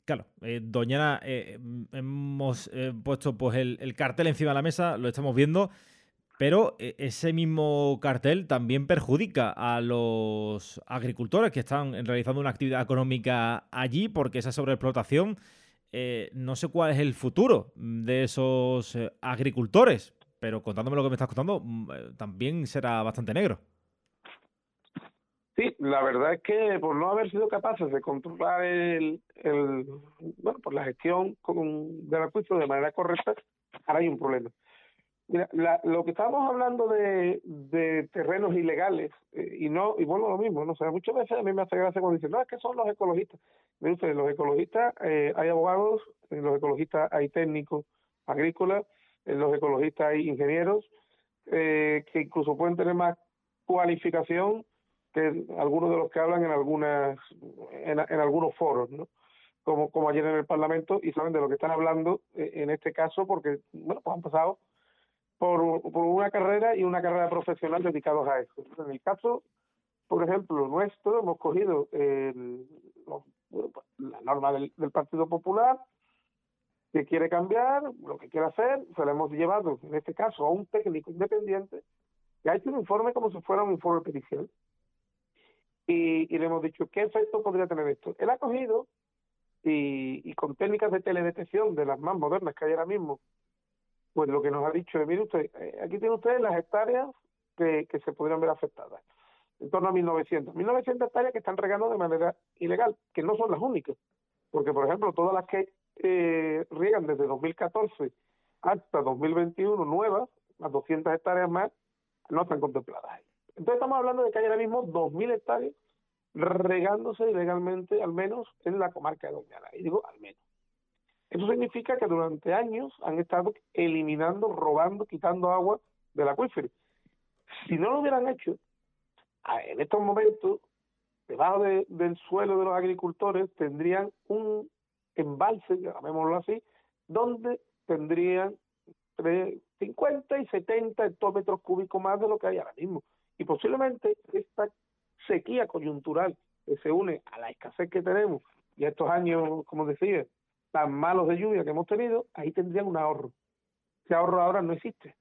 Claro, eh, Doñana, eh, hemos eh, puesto pues el, cartel encima de la mesa, lo estamos viendo, pero eh, ese mismo cartel también perjudica a los agricultores que están realizando una actividad económica allí, porque esa sobreexplotación, no sé cuál es el futuro de esos agricultores, pero contándome lo que me estás contando, mm, eh, también será bastante negro. Sí, la verdad es que por no haber sido capaces de controlar el, el bueno, por la gestión con, del acuífero de manera correcta, ahora hay un problema. Mira, la, lo que estábamos hablando de, de terrenos ilegales, eh, y no y bueno, lo mismo, no sé, muchas veces a mí me hace gracia cuando dicen, no, es que son los ecologistas. Miren ustedes, los ecologistas, eh, hay abogados, en los ecologistas hay técnicos agrícolas, los ecologistas hay ingenieros eh, que incluso pueden tener más cualificación que algunos de los que hablan en algunas en, algunos foros, ¿no? Como, como ayer en el Parlamento y saben de lo que están hablando eh, en este caso porque bueno pues han pasado por, por una carrera y una carrera profesional dedicados a eso. En el caso, por ejemplo, nuestro, hemos cogido el, pues, la norma del Partido Popular, que quiere cambiar, lo que quiere hacer, se lo hemos llevado, en este caso, a un técnico independiente que ha hecho un informe como si fuera un informe pericial. Y, y le hemos dicho, ¿qué efecto podría tener esto? Él ha cogido y, y con técnicas de teledetección de las más modernas que hay ahora mismo, pues lo que nos ha dicho es, mire usted, eh, aquí tiene usted las hectáreas que, que se podrían ver afectadas, en torno a 1900. 1900 hectáreas que están regando de manera ilegal, que no son las únicas, porque por ejemplo todas las que eh, riegan desde 2014 hasta 2021 nuevas, las 200 hectáreas más, no están contempladas ahí. Entonces estamos hablando de que hay ahora mismo 2.000 hectáreas regándose ilegalmente, al menos en la comarca de Doñana. Y digo, al menos. Eso significa que durante años han estado eliminando, robando, quitando agua del acuífero. Si no lo hubieran hecho, en estos momentos, debajo del suelo de los agricultores tendrían un embalses, llamémoslo así, donde tendrían entre 50 y 70 hectómetros cúbicos más de lo que hay ahora mismo. Y posiblemente esta sequía coyuntural que se une a la escasez que tenemos y a estos años, como decía, tan malos de lluvia que hemos tenido, ahí tendrían un ahorro. Ese ahorro ahora no existe.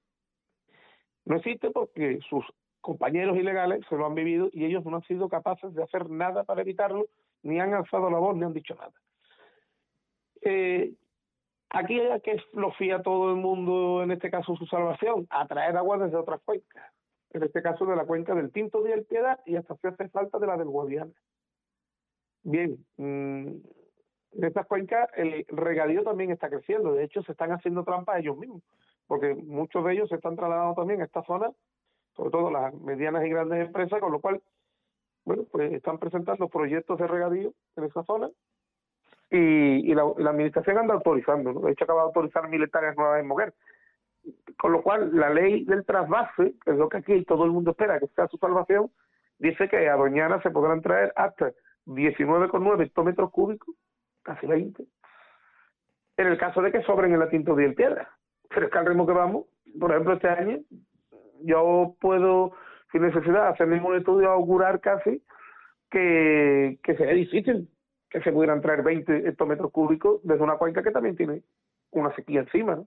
No existe porque sus compañeros ilegales se lo han vivido y ellos no han sido capaces de hacer nada para evitarlo, ni han alzado la voz, ni han dicho nada. Eh, aquí hay que lo fía todo el mundo, en este caso su salvación, a traer agua desde otras cuencas. En este caso de la cuenca del Tinto de El Piedad y hasta si hace falta de la del Guadiana. Bien, mmm, en estas cuencas el regadío también está creciendo. De hecho, se están haciendo trampas ellos mismos, porque muchos de ellos se están trasladando también a esta zona, sobre todo las medianas y grandes empresas, con lo cual, bueno, pues están presentando proyectos de regadío en esa zona y, y la, la, administración anda autorizando, ¿no? De hecho, acaba de autorizar mil hectáreas nuevas en Moguer. Con lo cual, la ley del trasvase, que es lo que aquí todo el mundo espera que sea su salvación, dice que a Doñana se podrán traer hasta 19,9 hectómetros cúbicos casi 20, en el caso de que sobren en la tinta de piedra. Pero es que ritmo que vamos, por ejemplo, este año, yo puedo, sin necesidad, hacer ningún estudio, augurar casi que, que sería difícil que se pudieran traer 20 hectómetros cúbicos desde una cuenca que también tiene una sequía encima.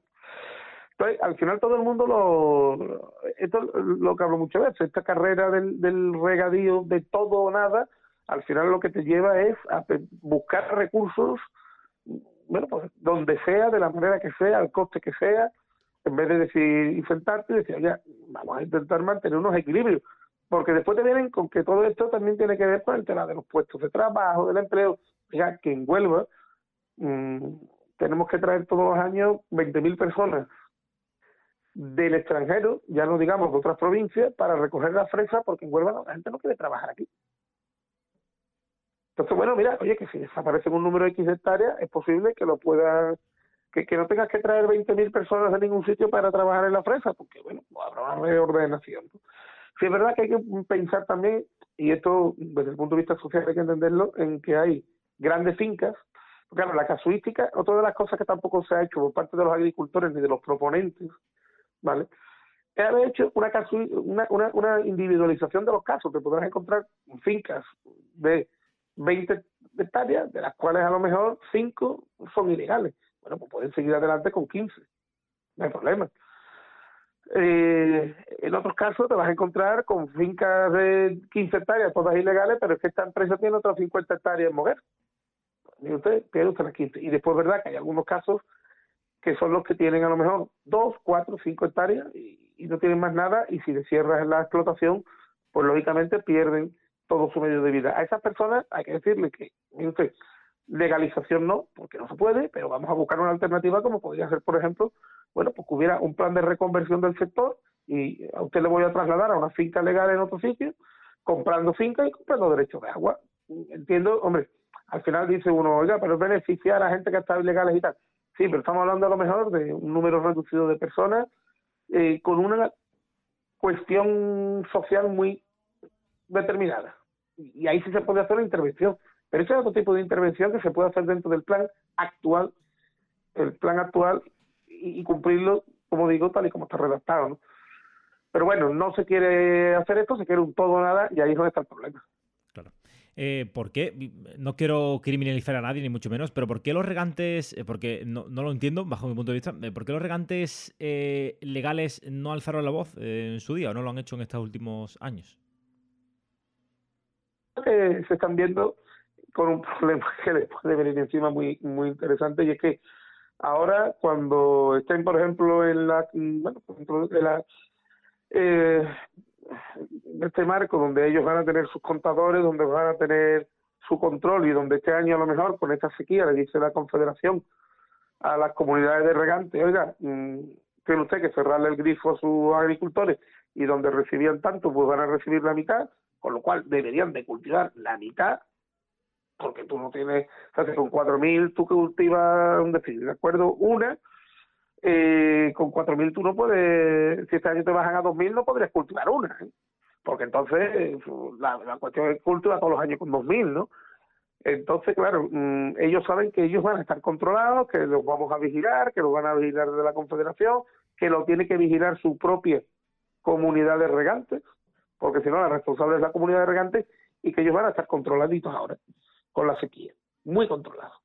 Entonces, al final todo el mundo lo, esto lo que hablo muchas veces, esta carrera del, del regadío de todo o nada, al final lo que te lleva es a buscar recursos, bueno, pues donde sea, de la manera que sea, al coste que sea, en vez de decir enfrentarte, decir, oye, vamos a intentar mantener unos equilibrios, porque después te vienen con que todo esto también tiene que ver con el tema de los puestos de trabajo, del empleo, ya que en Huelva mmm, tenemos que traer todos los años 20.000 personas del extranjero, ya no digamos de otras provincias, para recoger la fresa, porque en Huelva la gente no quiere trabajar aquí. Entonces, bueno, mira, oye, que si desaparece un número X de hectáreas, es posible que lo pueda, que, no tengas que traer 20.000 personas de ningún sitio para trabajar en la fresa, porque, bueno, habrá una reordenación. ¿no? Sí, es verdad que hay que pensar también, y esto desde el punto de vista social hay que entenderlo, en que hay grandes fincas, claro, la casuística, otra de las cosas que tampoco se ha hecho por parte de los agricultores ni de los proponentes, ¿vale? Es haber hecho una, una, una, una individualización de los casos, que podrás encontrar fincas de 20 hectáreas, de las cuales a lo mejor 5 son ilegales. Bueno, pues pueden seguir adelante con 15, no hay problema. Eh, en otros casos te vas a encontrar con fincas de 15 hectáreas, todas ilegales, pero es que esta empresa tiene otras 50 hectáreas en Moguer. Y usted pierde usted las 15. Y después, verdad que hay algunos casos que son los que tienen a lo mejor 2, 4, 5 hectáreas y, y no tienen más nada, y si le cierras la explotación, pues lógicamente pierden todo su medio de vida. A esas personas hay que decirle que, usted, legalización no, porque no se puede, pero vamos a buscar una alternativa como podría ser, por ejemplo, bueno, pues que hubiera un plan de reconversión del sector y a usted le voy a trasladar a una finca legal en otro sitio, comprando finca y comprando derechos de agua. Entiendo, hombre, al final dice uno, oiga, pero beneficiar a gente que está ilegales y tal. Sí, pero estamos hablando a lo mejor de un número reducido de personas eh, con una cuestión social muy determinada y ahí sí se puede hacer una intervención. Pero ese es otro tipo de intervención que se puede hacer dentro del plan actual, el plan actual, y, cumplirlo, como digo, tal y como está redactado. ¿no? Pero bueno, no se quiere hacer esto, se quiere un todo o nada, y ahí es donde está el problema. Claro. Eh, ¿Por qué? No quiero criminalizar a nadie, ni mucho menos, pero ¿por qué los regantes, eh, porque no, no, lo entiendo bajo mi punto de vista, eh, ¿por qué los regantes eh, legales no alzaron la voz eh, en su día o no lo han hecho en estos últimos años? que se están viendo con un [laughs] problema que les puede venir encima muy muy interesante y es que ahora cuando estén por ejemplo en la bueno en la eh, este marco donde ellos van a tener sus contadores donde van a tener su control y donde este año a lo mejor con esta sequía le dice la confederación a las comunidades de regantes oiga mmm, tiene usted que cerrarle el grifo a sus agricultores y donde recibían tanto pues van a recibir la mitad con lo cual deberían de cultivar la mitad, porque tú no tienes, o sea, con 4.000 tú cultivas, un decir, ¿de acuerdo? Una, eh, con 4.000 tú no puedes, si este año te bajan a 2.000 no podrías cultivar una, ¿eh? porque entonces la, la cuestión es cultivar todos los años con 2.000, ¿no? Entonces, claro, mm, ellos saben que ellos van a estar controlados, que los vamos a vigilar, que los van a vigilar de la Confederación, que lo tiene que vigilar su propia comunidad de regantes, porque si no, la responsable es la comunidad de regantes, y que ellos van a estar controladitos ahora, con la sequía, muy controlados.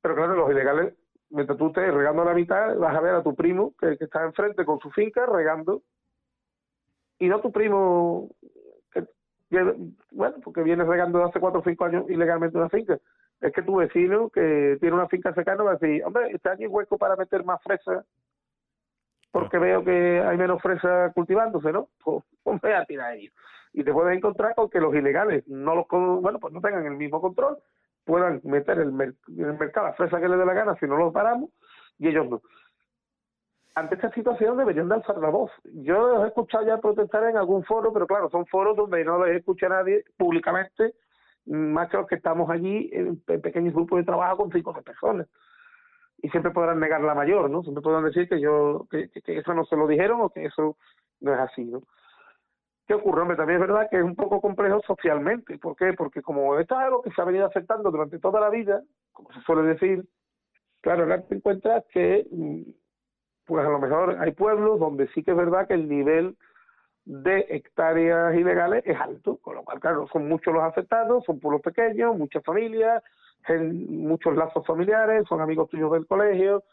Pero claro, los ilegales, mientras tú estés regando a la mitad, vas a ver a tu primo que, que está enfrente con su finca regando, y no tu primo bueno, porque vienes regando hace cuatro o cinco años ilegalmente una finca. Es que tu vecino que tiene una finca cercana va a decir, hombre, está aquí hueco para meter más fresa porque veo que hay menos fresa cultivándose, ¿no? [laughs] Pues, pues voy a tirar ellos. Y te puedes encontrar con que los ilegales no los bueno, pues no tengan el mismo control, puedan meter el, en el mercado la fresa que les dé la gana si no los paramos y ellos no ante esta situación deberían de alzar la voz. Yo los he escuchado ya protestar en algún foro, pero claro, son foros donde no les escucha nadie públicamente, más que los que estamos allí en, pequeños grupos de trabajo con cinco personas. Y siempre podrán negar la mayor, ¿no? Siempre podrán decir que yo, que, eso no se lo dijeron o que eso no es así, ¿no? ¿Qué ocurre? También es verdad que es un poco complejo socialmente. ¿Por qué? Porque como esto es algo que se ha venido aceptando durante toda la vida, como se suele decir, claro, ahora te encuentras que mm, pues a lo mejor hay pueblos donde sí que es verdad que el nivel de hectáreas ilegales es alto, con lo cual, claro, son muchos los afectados, son pueblos pequeños, muchas familias, muchos lazos familiares, son amigos tuyos del colegio,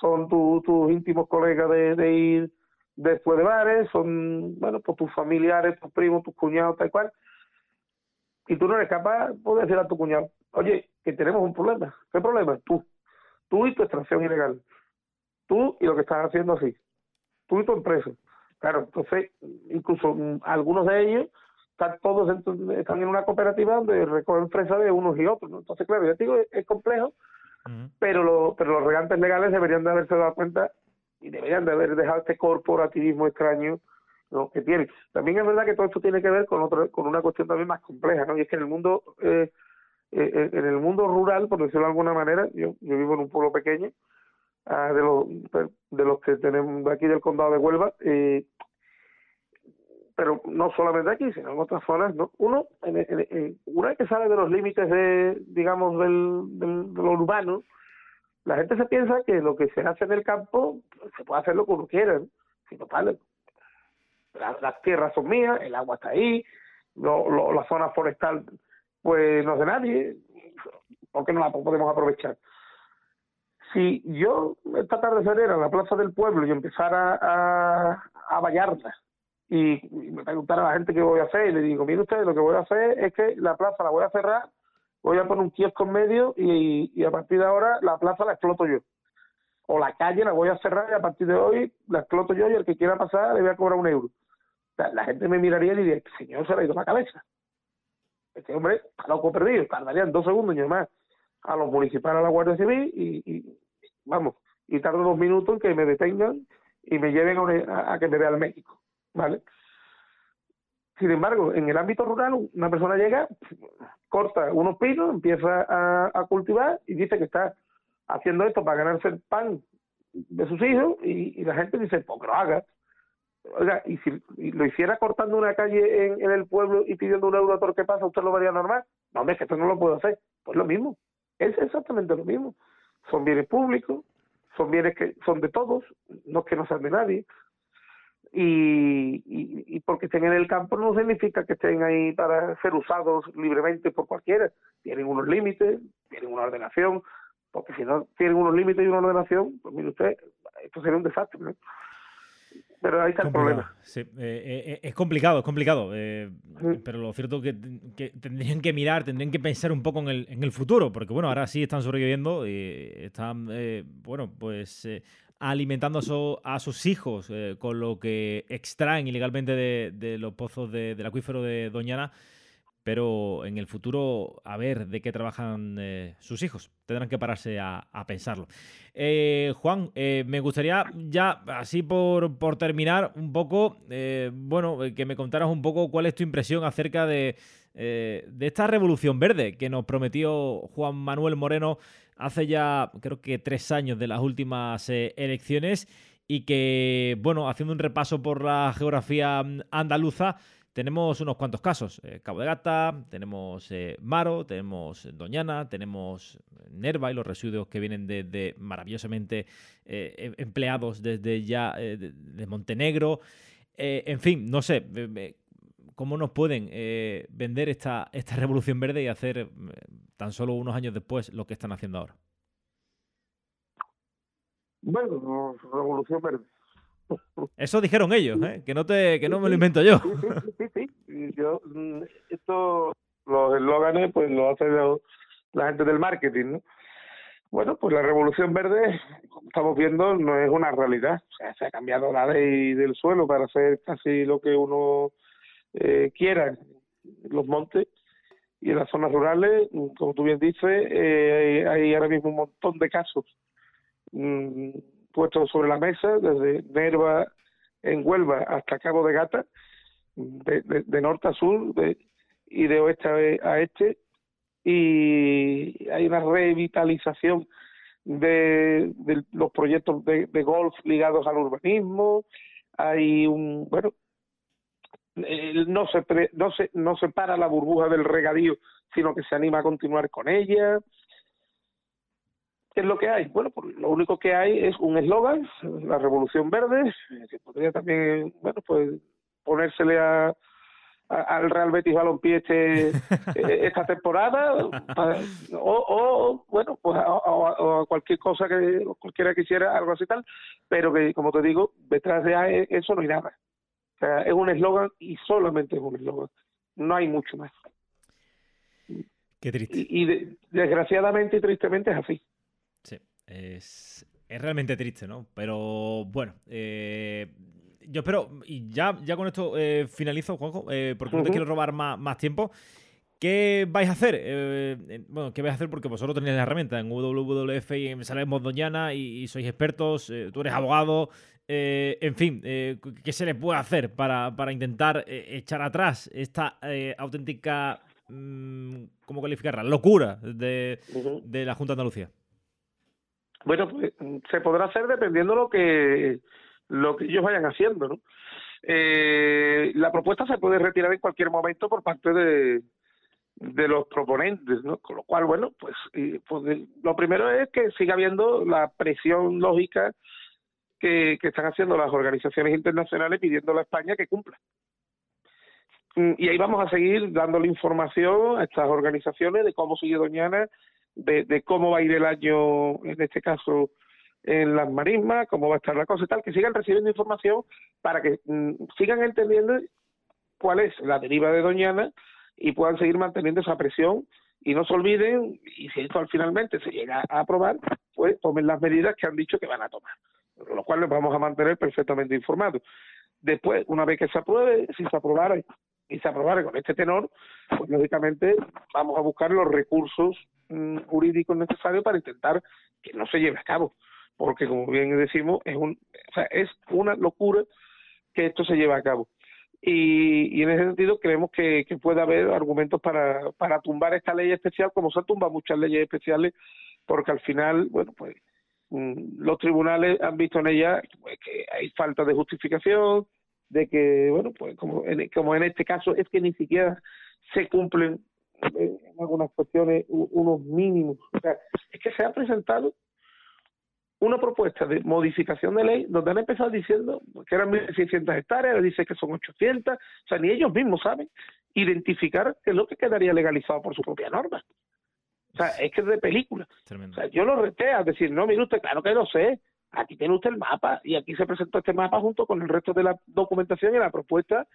son tus íntimos colegas de, ir después de bares, son, bueno, pues tus familiares, tus primos, tus cuñados, tal cual. Y tú no eres capaz de decir a tu cuñado, oye, que tenemos un problema. ¿Qué problema? Tú. Tú y tu extracción ilegal tú y lo que estás haciendo así, tú y tu empresa. Claro, entonces, incluso mm, algunos de ellos están todos están en una cooperativa donde recogen fresa de unos y otros. Entonces, claro, ya te digo, es, complejo, pero, lo, pero los regantes legales deberían de haberse dado cuenta y deberían de haber dejado este corporativismo extraño ¿no? que tienen. También es verdad que todo esto tiene que ver con otro, con una cuestión también más compleja, ¿no? Y es que en el mundo eh, eh, eh en el mundo rural, por decirlo de alguna manera, yo, yo vivo en un pueblo pequeño, Ah, de, los, de los que tenemos aquí del condado de Huelva, pero no solamente aquí, sino en otras zonas. ¿no? Uno, en, una vez que sale de los límites de, digamos, del, del, de lo urbano, la gente se piensa que lo que se hace en el campo se puede hacer lo que uno quiera. Si total, las tierras son mías, el agua está ahí, lo, la zona forestal pues no es de nadie, ¿por qué no la podemos aprovechar? si yo esta tarde saliera a la plaza del pueblo y empezara a, a vallarla y, me preguntara a la gente qué voy a hacer y le digo, mire usted, lo que voy a hacer es que la plaza la voy a cerrar, voy a poner un kiosco en medio y, y a partir de ahora la plaza la exploto yo. O la calle la voy a cerrar y a partir de hoy la exploto yo y el que quiera pasar le voy a cobrar un euro. la gente me miraría y diría, señor, se le ha ido la cabeza. Este hombre está loco perdido, tardarían dos segundos y más a los municipales, a la Guardia Civil y, vamos, y tardo dos minutos en que me detengan y me lleven a, que me vea al médico, ¿vale? Sin embargo, en el ámbito rural, una persona llega, corta unos pinos, empieza a, cultivar y dice que está haciendo esto para ganarse el pan de sus hijos y, la gente dice, pues que lo haga. Oiga, y si lo hiciera cortando una calle en, el pueblo y pidiendo un euro a todo que pasa, ¿usted lo vería normal? No, hombre, que esto no lo puedo hacer. Pues lo mismo. Es exactamente lo mismo. Son bienes públicos, son bienes que son de todos, no es que no sean de nadie. Y, y, porque estén en el campo no significa que estén ahí para ser usados libremente por cualquiera. Tienen unos límites, tienen una ordenación, porque si no tienen unos límites y una ordenación, pues mire usted, esto sería un desastre. ¿no? pero ahí está el problema. Sí. Eh, eh, eh, es complicado, es complicado. Pero lo cierto es que, tendrían que mirar, tendrían que pensar un poco en el, en el futuro, porque bueno, ahora sí están sobreviviendo y están, bueno, pues alimentando a, sus hijos con lo que extraen ilegalmente de, los pozos del acuífero de Doñana pero en el futuro a ver de qué trabajan eh, sus hijos. Tendrán que pararse a, pensarlo. Eh, Juan, eh, me gustaría ya, así por, por terminar, un poco, bueno, que me contaras un poco cuál es tu impresión acerca de, de esta revolución verde que nos prometió Juan Manuel Moreno hace ya, creo que tres años de las últimas elecciones y que, bueno, haciendo un repaso por la geografía mm, andaluza, tenemos unos cuantos casos. Eh, Cabo de Gata, tenemos eh, Maro, tenemos Doñana, tenemos Nerva y los residuos que vienen de, maravillosamente em, empleados desde ya de, Montenegro. en fin, no sé. ¿Cómo nos pueden vender esta, esta [laughs] revolución verde y hacer tan solo unos años después lo que están haciendo ahora? Bueno, revolución verde. Eso dijeron ellos, ¿eh? que no te, que no me lo invento yo. Sí, sí, sí. Yo, mm, esto, los eslóganes, pues lo hace la gente del marketing, ¿no? Bueno, pues la revolución verde, como estamos viendo, no es una realidad. O sea, se ha cambiado la ley del suelo para hacer casi lo que uno eh, quiera en los montes y en las zonas rurales, como tú bien dices, eh, hay ahora mismo un montón de casos Mm, puesto sobre la mesa, desde Nerva en Huelva hasta Cabo de Gata, de, norte a sur y de oeste a este, y hay una revitalización de, los proyectos de, golf ligados al urbanismo, hay un, bueno, no se, no se, no se para la burbuja del regadío, sino que se anima a continuar con ella, ¿Qué es lo que hay? Bueno, pues lo único que hay es un eslogan, la Revolución Verde, que podría también, bueno, pues ponérsele a, al Real Betis Balompié este, [laughs] esta temporada o, bueno pues a, cualquier cosa que cualquiera quisiera algo así tal pero que como te digo detrás de eso no hay nada o sea es un eslogan y solamente es un eslogan no hay mucho más qué triste y desgraciadamente y tristemente es así es, realmente triste, ¿no? Pero bueno, eh, yo espero, y ya, ya con esto eh, finalizo, Juanjo, eh, porque no te quiero robar más, más, tiempo. ¿Qué vais a hacer? bueno, ¿qué vais a hacer? Porque vosotros tenéis la herramienta en WWF y en Salemos Doñana y, sois expertos, tú eres abogado, en fin, ¿qué se le puede hacer para, para intentar echar atrás esta auténtica, mm, ¿cómo calificarla? Locura de, de la Junta de Andalucía. Bueno, pues se podrá hacer dependiendo lo que lo que ellos vayan haciendo, ¿no? Eh, la propuesta se puede retirar en cualquier momento por parte de, de los proponentes, ¿no? Con lo cual, bueno, pues, pues lo primero es que siga habiendo la presión lógica que, que están haciendo las organizaciones internacionales pidiendo a España que cumpla. Mm, y ahí vamos a seguir dándole información a estas organizaciones de cómo sigue Doñana, de, cómo va a ir el año, en este caso, en las marismas, cómo va a estar la cosa y tal, que sigan recibiendo información para que mm, sigan entendiendo cuál es la deriva de Doñana y puedan seguir manteniendo esa presión y no se olviden, y si esto finalmente se llega a aprobar, pues tomen las medidas que han dicho que van a tomar, lo cual les vamos a mantener perfectamente informados. Después, una vez que se apruebe, si se aprobara y se aprobara con este tenor, pues lógicamente vamos a buscar los recursos mm, jurídicos necesarios para intentar que no se lleve a cabo, porque como bien decimos, es un, o sea, es una locura que esto se lleve a cabo. Y, y en ese sentido creemos que, que puede haber argumentos para, para tumbar esta ley especial, como se han tumbado muchas leyes especiales, porque al final, bueno, pues los tribunales han visto en ella pues, que hay falta de justificación, de que, bueno, pues como en, como en este caso es que ni siquiera se cumplen eh, en algunas cuestiones unos mínimos. O sea, es que se ha presentado una propuesta de modificación de ley donde han empezado diciendo que eran 1.600 hectáreas, dice que son 800, o sea, ni ellos mismos saben identificar qué es lo que quedaría legalizado por su propia norma. O sea, es que es de película. O sea, yo lo reté a decir, no, mire usted, claro que lo sé, aquí tiene usted el mapa y aquí se presentó este mapa junto con el resto de la documentación y la propuesta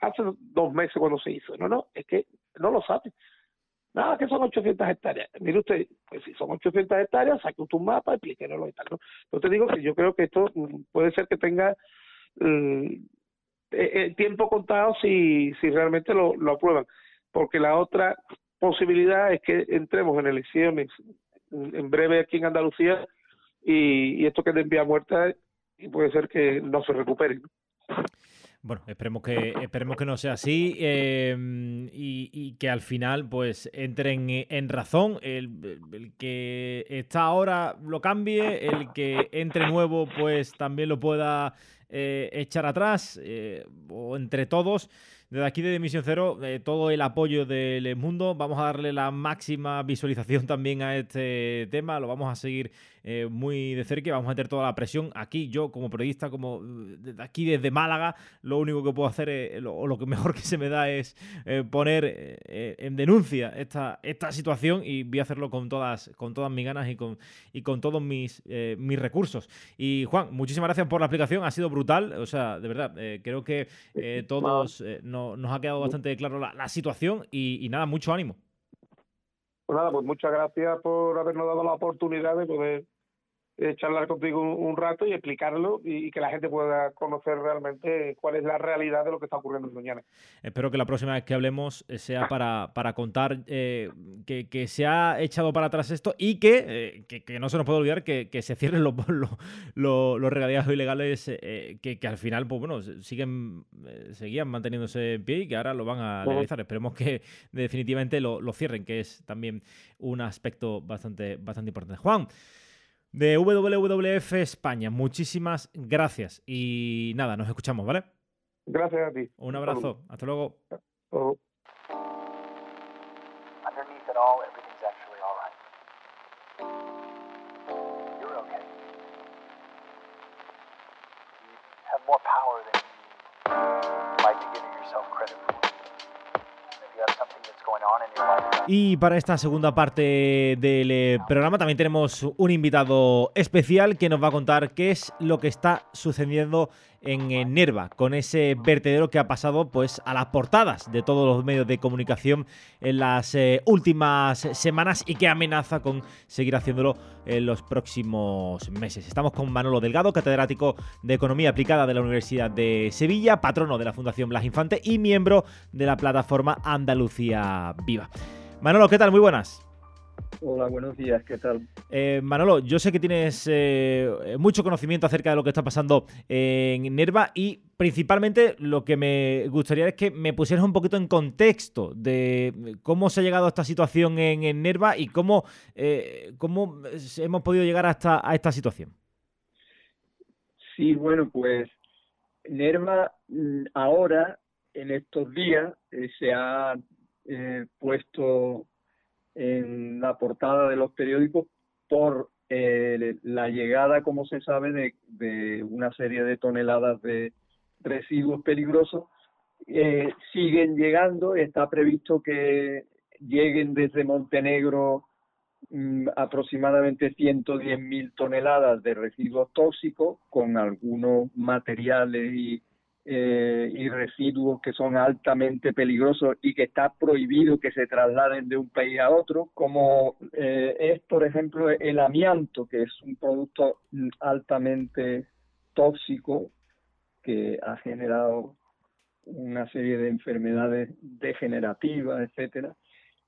hace dos meses cuando se hizo. No, no, es que no lo sabe. Nada, que son 800 hectáreas. Mire usted, pues si son 800 hectáreas, saque usted un mapa, explíquenlo y tal. ¿no? Yo te digo que yo creo que esto mm, puede ser que tenga mm, e, el tiempo contado si, si realmente lo, lo aprueban. Porque la otra posibilidad es que entremos en elecciones en breve aquí en Andalucía y, esto que envía muerta y puede ser que no se recupere. Bueno, esperemos que, esperemos que no sea así em, y, que al final pues entren en razón. El, el, que está ahora lo cambie, el que entre nuevo pues también lo pueda eh, echar atrás eh, o entre todos desde aquí de Dimisión Cero, eh, todo el apoyo del mundo. Vamos a darle la máxima visualización también a este tema. Lo vamos a seguir eh, muy de cerca y vamos a meter toda la presión aquí. Yo, como periodista, como desde aquí desde Málaga, lo único que puedo hacer, o lo que mejor [laughs] que se me da es poner en denuncia esta, esta situación y voy a hacerlo con todas, con todas mis ganas y con, y con todos mis, mis recursos. Y Juan, muchísimas gracias por la explicación. Ha sido brutal. O sea, de verdad, creo que [laughs] todos nos ha quedado bastante claro la, situación y, y, nada, mucho ánimo. Pues nada, pues muchas gracias por habernos dado la oportunidad de poder eh, charlar contigo un, rato y explicarlo y, que la gente pueda conocer realmente cuál es la realidad de lo que está ocurriendo en Doñana. Espero que la próxima vez que hablemos eh, sea para, para contar eh, que, se ha echado para atrás esto y que, que, no se nos puede olvidar que, se cierren los, [laughs] los, los regadíos ilegales que, al final, pues bueno, siguen seguían manteniéndose en pie y que ahora lo van a legalizar. Esperemos que definitivamente lo, lo cierren, que es también un aspecto bastante, bastante importante. Juan de WWF España. Muchísimas gracias. Y nada, nos escuchamos, ¿vale? Gracias a ti. Un abrazo. Hasta luego. Y para esta segunda parte del eh, programa también tenemos un invitado especial que nos va a contar qué es lo que está sucediendo en Nerva, con ese vertedero que ha pasado pues a las portadas de todos los medios de comunicación en las eh, últimas semanas y que amenaza con seguir haciéndolo en los próximos meses. Estamos con Manolo Delgado, catedrático de Economía Aplicada de la Universidad de Sevilla, patrono de la Fundación Blas Infante y miembro de la plataforma Andalucía Viva. Manolo, ¿qué tal? Muy buenas. Hola, buenos días, ¿qué tal? Eh, Manolo, yo sé que tienes eh, mucho conocimiento acerca de lo que está pasando en Nerva y principalmente lo que me gustaría es que me pusieras un poquito en contexto de cómo se ha llegado a esta situación en, Nerva y cómo, eh, cómo hemos podido llegar hasta a esta situación. Sí, bueno, pues Nerva mm, ahora, en estos días, se ha puesto en la portada de los periódicos por eh, la llegada, como se sabe, de, una serie de toneladas de residuos peligrosos. Eh, siguen llegando, está previsto que lleguen desde Montenegro mm, aproximadamente 110.000 toneladas de residuos tóxicos con algunos materiales y eh, y residuos que son altamente peligrosos y que está prohibido que se trasladen de un país a otro, como eh, es, por ejemplo, el amianto, que es un producto altamente tóxico que ha generado una serie de enfermedades degenerativas, etcétera,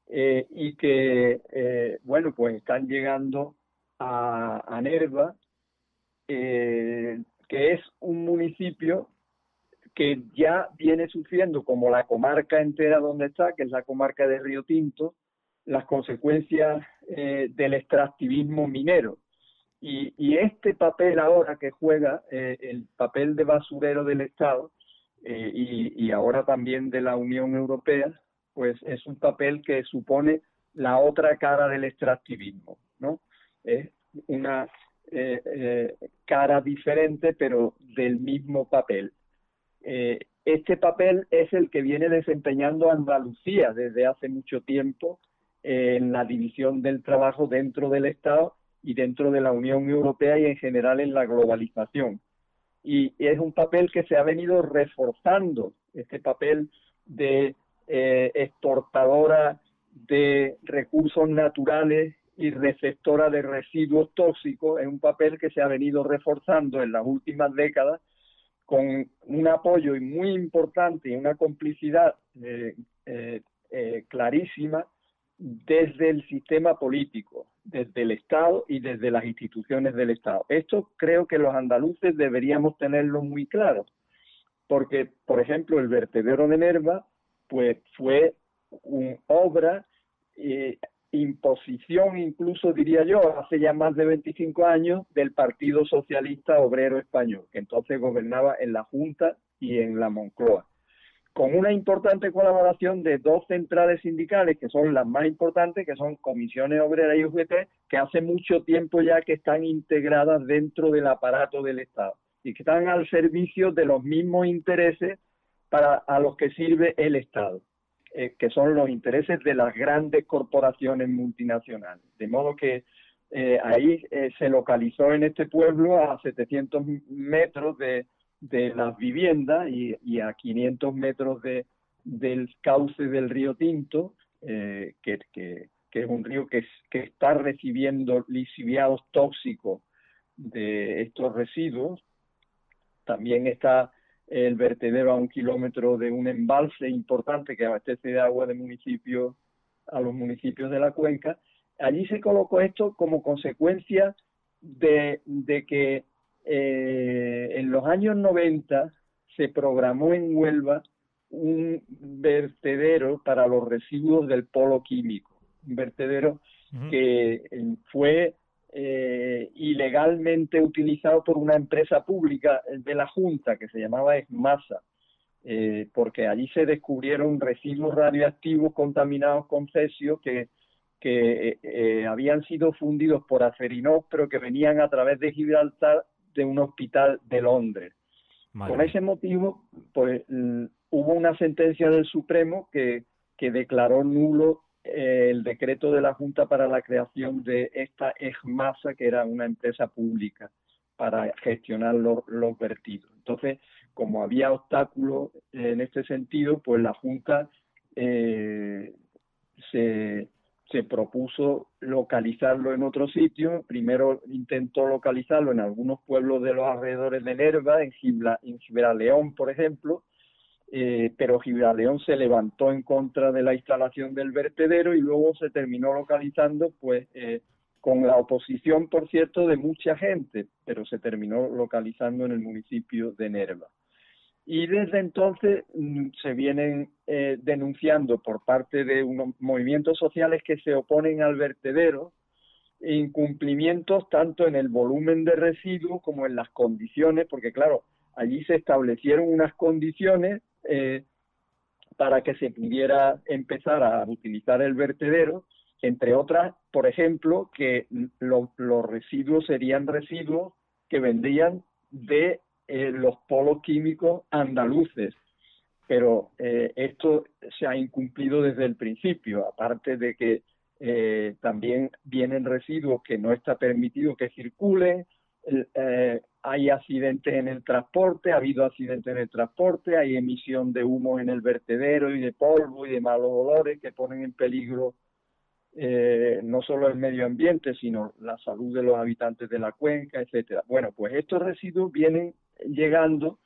eh, y que, bueno, pues están llegando a, a Nerva, que es un municipio que ya viene sufriendo como la comarca entera donde está, que es la comarca de Río Tinto, las consecuencias eh, del extractivismo minero. Y, este papel ahora que juega, eh, el papel de basurero del Estado eh, y, y, ahora también de la Unión Europea, pues es un papel que supone la otra cara del extractivismo, ¿no? Es una cara diferente, pero del mismo papel. Eh, este papel es el que viene desempeñando Andalucía desde hace mucho tiempo en la división del trabajo dentro del Estado y dentro de la Unión Europea y en general en la globalización. Y, es un papel que se ha venido reforzando, este papel de eh, exportadora de recursos naturales y receptora de residuos tóxicos, es un papel que se ha venido reforzando en las últimas décadas con un apoyo muy importante y una complicidad eh, eh, eh, clarísima desde el sistema político, desde el Estado y desde las instituciones del Estado. Esto creo que los andaluces deberíamos tenerlo muy claro, porque, por ejemplo, el vertedero de Nerva pues, fue una obra imposición, incluso diría yo, hace ya más de 25 años, del Partido Socialista Obrero Español, que entonces gobernaba en la Junta y en la Moncloa. con una importante colaboración de dos centrales sindicales que son las más importantes, que son Comisiones Obreras y UGT, que hace mucho tiempo ya que están integradas dentro del aparato del Estado y que están al servicio de los mismos intereses para a los que sirve el Estado, eh, que son los intereses de las grandes corporaciones multinacionales. De modo que eh, ahí eh, se localizó en este pueblo a 700 metros de, de las viviendas y, a 500 metros de, del cauce del río Tinto, eh, que, que, es un río que, que está recibiendo lisiviados tóxicos de estos residuos. También está el vertedero a un kilómetro de un embalse importante que abastece de agua de municipio a los municipios de la cuenca. Allí se colocó esto como consecuencia de, de que eh, en los años 90 se programó en Huelva un vertedero para los residuos del polo químico, un vertedero que eh, fue eh, ilegalmente utilizado por una empresa pública de la Junta que se llamaba ESMASA, porque allí se descubrieron residuos radioactivos contaminados con cesio que, que habían sido fundidos por Acerinox, pero que venían a través de Gibraltar de un hospital de Londres. Por ese motivo, pues hubo una sentencia del Supremo que, que declaró nulo eh, el decreto de la Junta para la creación de esta EGMASA, que era una empresa pública para gestionar los, vertidos. Entonces, como había obstáculos en este sentido, pues la Junta eh, se, se propuso localizarlo en otro sitio. Primero intentó localizarlo en algunos pueblos de los alrededores de Nerva, en, Gibraleón, por ejemplo, eh, pero Gibraleón se levantó en contra de la instalación del vertedero y luego se terminó localizando, pues, eh, con la oposición, por cierto, de mucha gente, pero se terminó localizando en el municipio de Nerva. Y desde entonces mm, se vienen eh, denunciando por parte de unos movimientos sociales que se oponen al vertedero incumplimientos tanto en el volumen de residuos como en las condiciones, porque claro, allí se establecieron unas condiciones eh, para que se pudiera empezar a utilizar el vertedero, entre otras, por ejemplo, que los residuos serían residuos que vendrían de eh, los polos químicos andaluces. Pero eh, esto se ha incumplido desde el principio, aparte de que también vienen residuos que no está permitido que circulen, hay accidentes en el transporte, ha habido accidentes en el transporte, hay emisión de humo en el vertedero y de polvo y de malos olores que ponen en peligro no solo el medio ambiente, sino la salud de los habitantes de la cuenca, etcétera. Bueno, pues estos residuos vienen llegando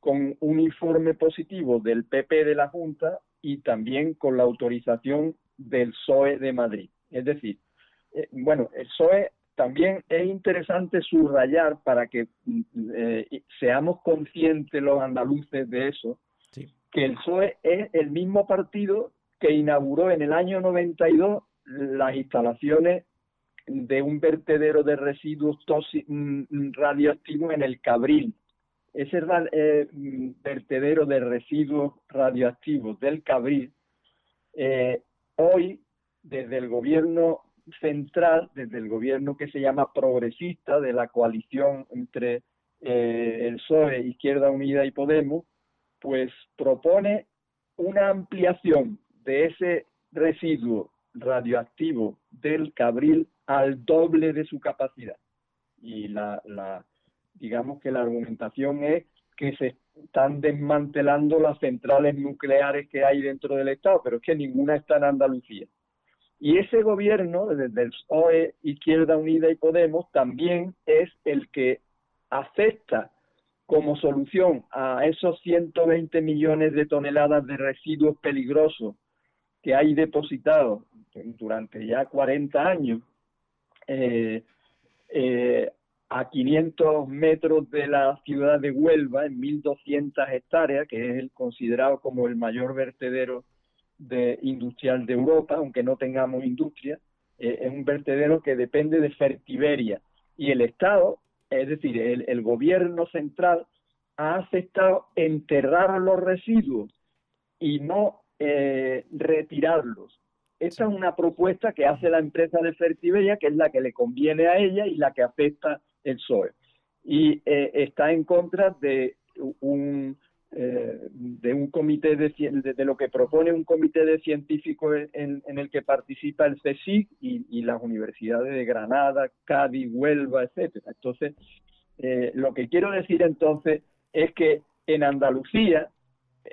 con un informe positivo del PP de la Junta y también con la autorización del PSOE de Madrid. Es decir, eh, bueno, el PSOE también es interesante subrayar para que eh, seamos conscientes los andaluces de eso, que el PSOE es el mismo partido que inauguró en el año 92 las instalaciones de un vertedero de residuos mm, radioactivos en el Cabril, ese eh, vertedero de residuos radioactivos del Cabril, eh, hoy desde el gobierno central, desde el gobierno que se llama progresista de la coalición entre eh, el PSOE, Izquierda Unida y Podemos, pues propone una ampliación de ese residuo radioactivo del Cabril al doble de su capacidad. Y la, la, digamos que la argumentación es que se están desmantelando las centrales nucleares que hay dentro del Estado, pero es que ninguna está en Andalucía. Y ese gobierno, desde el PSOE, Izquierda Unida y Podemos, también es el que acepta como solución a esos 120 millones de toneladas de residuos peligrosos que hay depositados durante ya 40 años, eh, eh, a 500 metros de la ciudad de Huelva, en 1.200 hectáreas, que es el considerado como el mayor vertedero de, industrial de Europa, aunque no tengamos industria, eh, es un vertedero que depende de Fertiberia. Y el Estado, es decir, el, gobierno central, ha aceptado enterrar los residuos y no eh, retirarlos. Esta es una propuesta que hace la empresa de Fertiberia, que es la que le conviene a ella y la que afecta el PSOE. Y eh, está en contra de un, eh, de un comité de, de, lo que propone un comité de científicos en, el que participa el CSIC y, las universidades de Granada, Cádiz, Huelva, etcétera. Entonces, lo que quiero decir entonces es que en Andalucía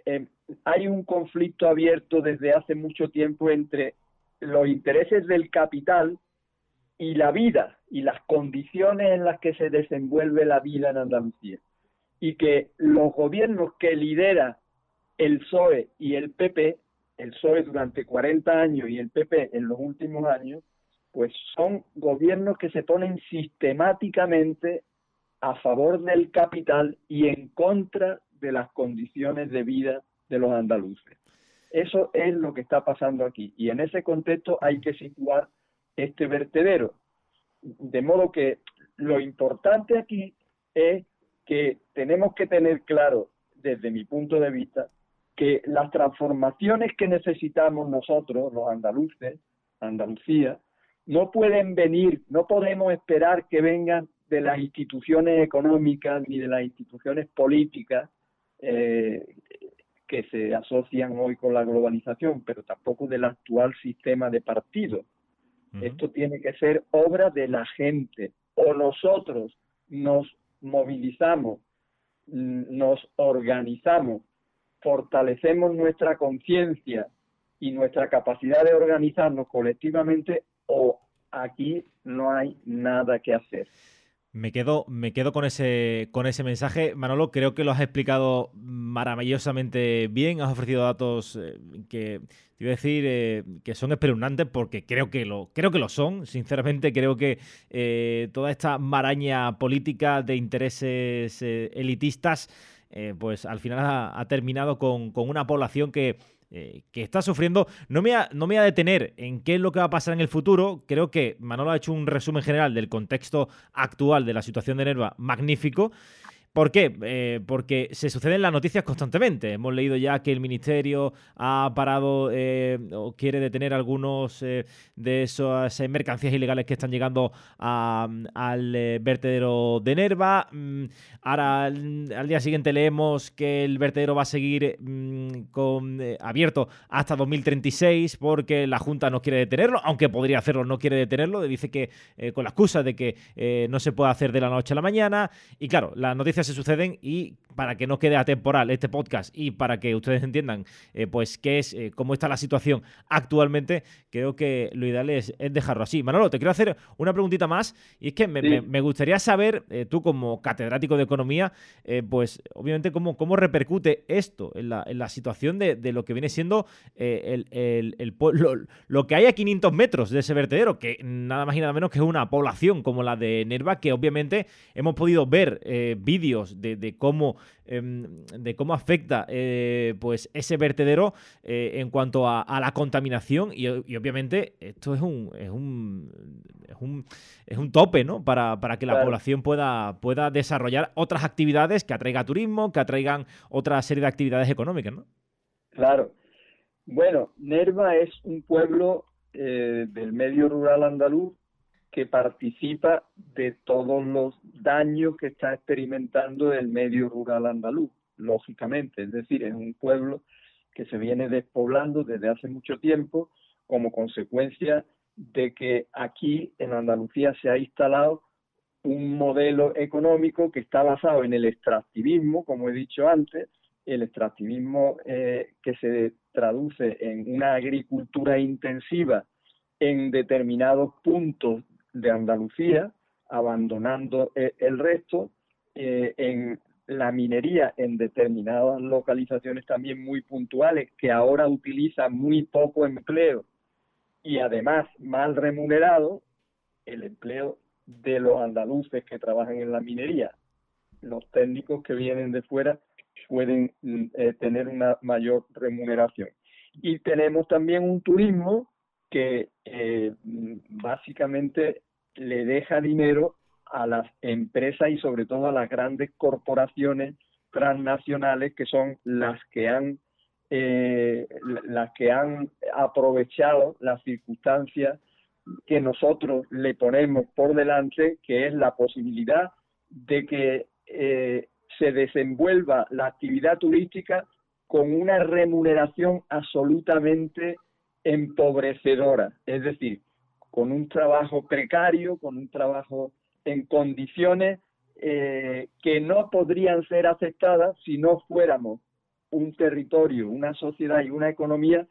eh, hay un conflicto abierto desde hace mucho tiempo entre los intereses del capital y la vida y las condiciones en las que se desenvuelve la vida en Andalucía. Y que los gobiernos que lidera el PSOE y el PP, el PSOE durante 40 años y el PP en los últimos años, pues son gobiernos que se ponen sistemáticamente a favor del capital y en contra de las condiciones de vida de los andaluces. Eso es lo que está pasando aquí y en ese contexto hay que situar este vertedero. De modo que lo importante aquí es que tenemos que tener claro, desde mi punto de vista, que las transformaciones que necesitamos nosotros, los andaluces, Andalucía, no pueden venir, no podemos esperar que vengan de las instituciones económicas ni de las instituciones políticas eh, que se asocian hoy con la globalización, pero tampoco del actual sistema de partidos. Esto tiene que ser obra de la gente. O nosotros nos movilizamos, nos organizamos, fortalecemos nuestra conciencia y nuestra capacidad de organizarnos colectivamente, o aquí no hay nada que hacer. Me quedo, me quedo con ese, con ese mensaje. Manolo, creo que lo has explicado maravillosamente bien. Has ofrecido datos eh, que te iba a decir eh, que son espeluznantes porque creo que lo, creo que lo son. Sinceramente, creo que eh, toda esta maraña política de intereses elitistas, pues al final ha, terminado con, con una población que eh, que está sufriendo. No me, no me voy a detener en qué es lo que va a pasar en el futuro. Creo que Manolo ha hecho un resumen general del contexto actual de la situación de Nerva magnífico. ¿Por qué? Eh, porque se suceden las noticias constantemente. Hemos leído ya que el Ministerio ha parado eh, o quiere detener algunos eh, de esas mercancías ilegales que están llegando al vertedero de Nerva. Mm, ahora, al, día siguiente leemos que el vertedero va a seguir mm, con, abierto hasta 2036 porque la Junta no quiere detenerlo, aunque podría hacerlo, no quiere detenerlo. Dice que con la excusa de que no se puede hacer de la noche a la mañana. Y claro, la noticia se suceden y para que no quede atemporal este podcast y para que ustedes entiendan eh, pues qué es, eh, cómo está la situación actualmente, creo que lo ideal es, dejarlo así. Manolo, te quiero hacer una preguntita más y es que me, gustaría saber, eh, tú como catedrático de economía, pues obviamente cómo, cómo repercute esto en la, en la situación de, lo que viene siendo el, el, lo, lo, que hay a 500 metros de ese vertedero, que nada más y nada menos que es una población como la de Nerva, que obviamente hemos podido ver vídeos de, cómo, em, de cómo afecta eh, pues ese vertedero eh, en cuanto a, la contaminación y, obviamente esto es un, es un, es un, es un tope ¿no? para, para que la población pueda, pueda desarrollar otras actividades que atraiga turismo, que atraigan otra serie de actividades económicas. ¿no? Claro. Bueno, Nerva es un pueblo eh, del medio rural andaluz que participa de todos los daños que está experimentando el medio rural andaluz, lógicamente. Es decir, es un pueblo que se viene despoblando desde hace mucho tiempo como consecuencia de que aquí en Andalucía se ha instalado un modelo económico que está basado en el extractivismo, como he dicho antes, el extractivismo eh, que se traduce en una agricultura intensiva en determinados puntos de Andalucía, abandonando eh, el resto eh, en la minería en determinadas localizaciones también muy puntuales que ahora utiliza muy poco empleo y además mal remunerado el empleo de los andaluces que trabajan en la minería. Los técnicos que vienen de fuera pueden eh, tener una mayor remuneración. Y tenemos también un turismo que eh, básicamente le deja dinero a las empresas y sobre todo a las grandes corporaciones transnacionales que son las que han eh, las que han aprovechado las circunstancias que nosotros le ponemos por delante, que es la posibilidad de que eh, se desenvuelva la actividad turística con una remuneración absolutamente empobrecedora, es decir, con un trabajo precario, con un trabajo en condiciones eh, que no podrían ser aceptadas si no fuéramos un territorio, una sociedad y una economía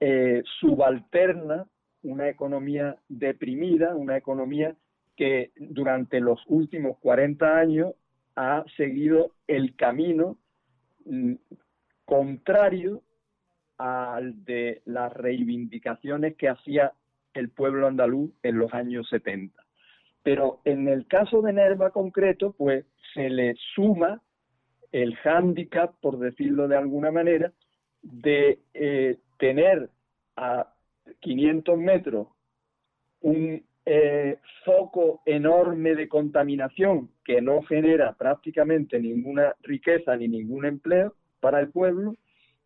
eh, subalterna, una economía deprimida, una economía que durante los últimos 40 años ha seguido el camino mm, contrario al de las reivindicaciones que hacía el pueblo andaluz en los años 70. Pero en el caso de Nerva concreto, pues se le suma el hándicap, por decirlo de alguna manera, de eh, tener a 500 metros un eh, foco enorme de contaminación que no genera prácticamente ninguna riqueza ni ningún empleo para el pueblo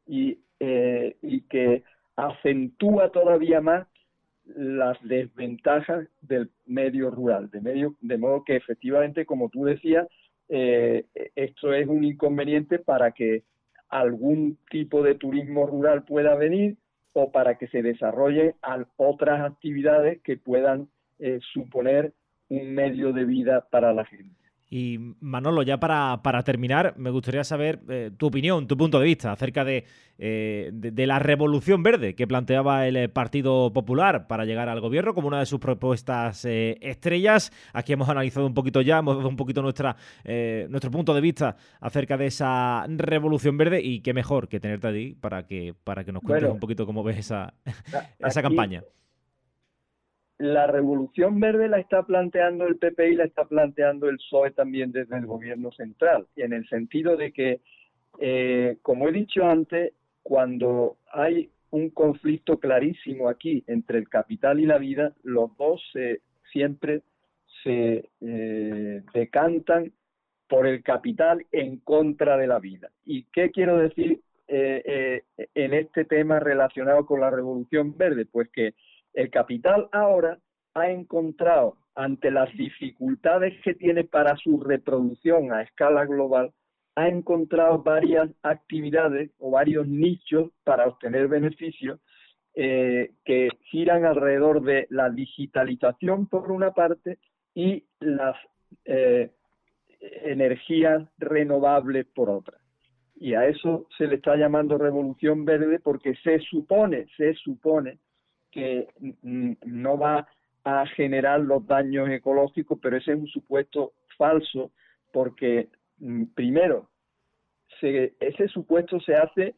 y, eh, y que acentúa todavía más las desventajas del medio rural, de, modo que efectivamente, como tú decías, eh, esto es un inconveniente para que algún tipo de turismo rural pueda venir o para que se desarrollen otras actividades que puedan eh, suponer un medio de vida para la gente. Y Manolo, ya para, para terminar, me gustaría saber eh, tu opinión, tu punto de vista acerca de, eh, de, la revolución verde que planteaba el eh, Partido Popular para llegar al gobierno como una de sus propuestas estrellas. Aquí hemos analizado un poquito ya, hemos dado un poquito nuestra, nuestro punto de vista acerca de esa revolución verde y qué mejor que tenerte allí para que, para que nos cuentes un poquito cómo ves esa, [laughs] esa campaña la revolución verde la está planteando el PP y la está planteando el PSOE también desde el gobierno central, en el sentido de que, eh, como he dicho antes, cuando hay un conflicto clarísimo aquí entre el capital y la vida, los dos siempre se eh, decantan por el capital en contra de la vida. ¿Y qué quiero decir eh, en este tema relacionado con la revolución verde? Pues que el capital ahora ha encontrado, ante las dificultades que tiene para su reproducción a escala global, ha encontrado varias actividades o varios nichos para obtener beneficios eh, que giran alrededor de la digitalización por una parte y las eh, energías renovables por otra. Y a eso se le está llamando revolución verde porque se supone, se supone que no va a generar los daños ecológicos, pero ese es un supuesto falso porque, primero, ese supuesto se hace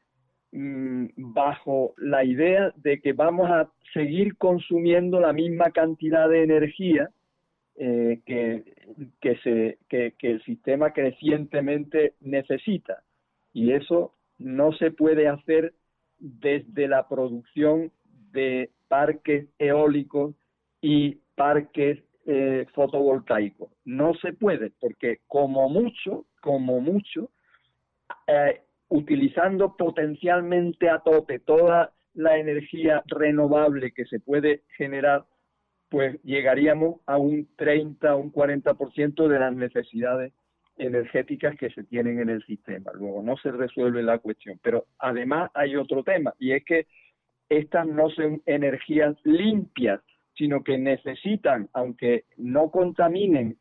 bajo la idea de que vamos a seguir consumiendo la misma cantidad de energía eh, que, que, que el sistema crecientemente necesita. Y eso no se puede hacer desde la producción de parques eólicos y parques eh, fotovoltaicos. No se puede porque como mucho, como mucho, eh, utilizando potencialmente a tope toda la energía renovable que se puede generar, pues llegaríamos a un 30, un 40% de las necesidades energéticas que se tienen en el sistema. Luego no se resuelve la cuestión. Pero además hay otro tema y es que estas no son energías limpias, sino que necesitan, aunque no contaminen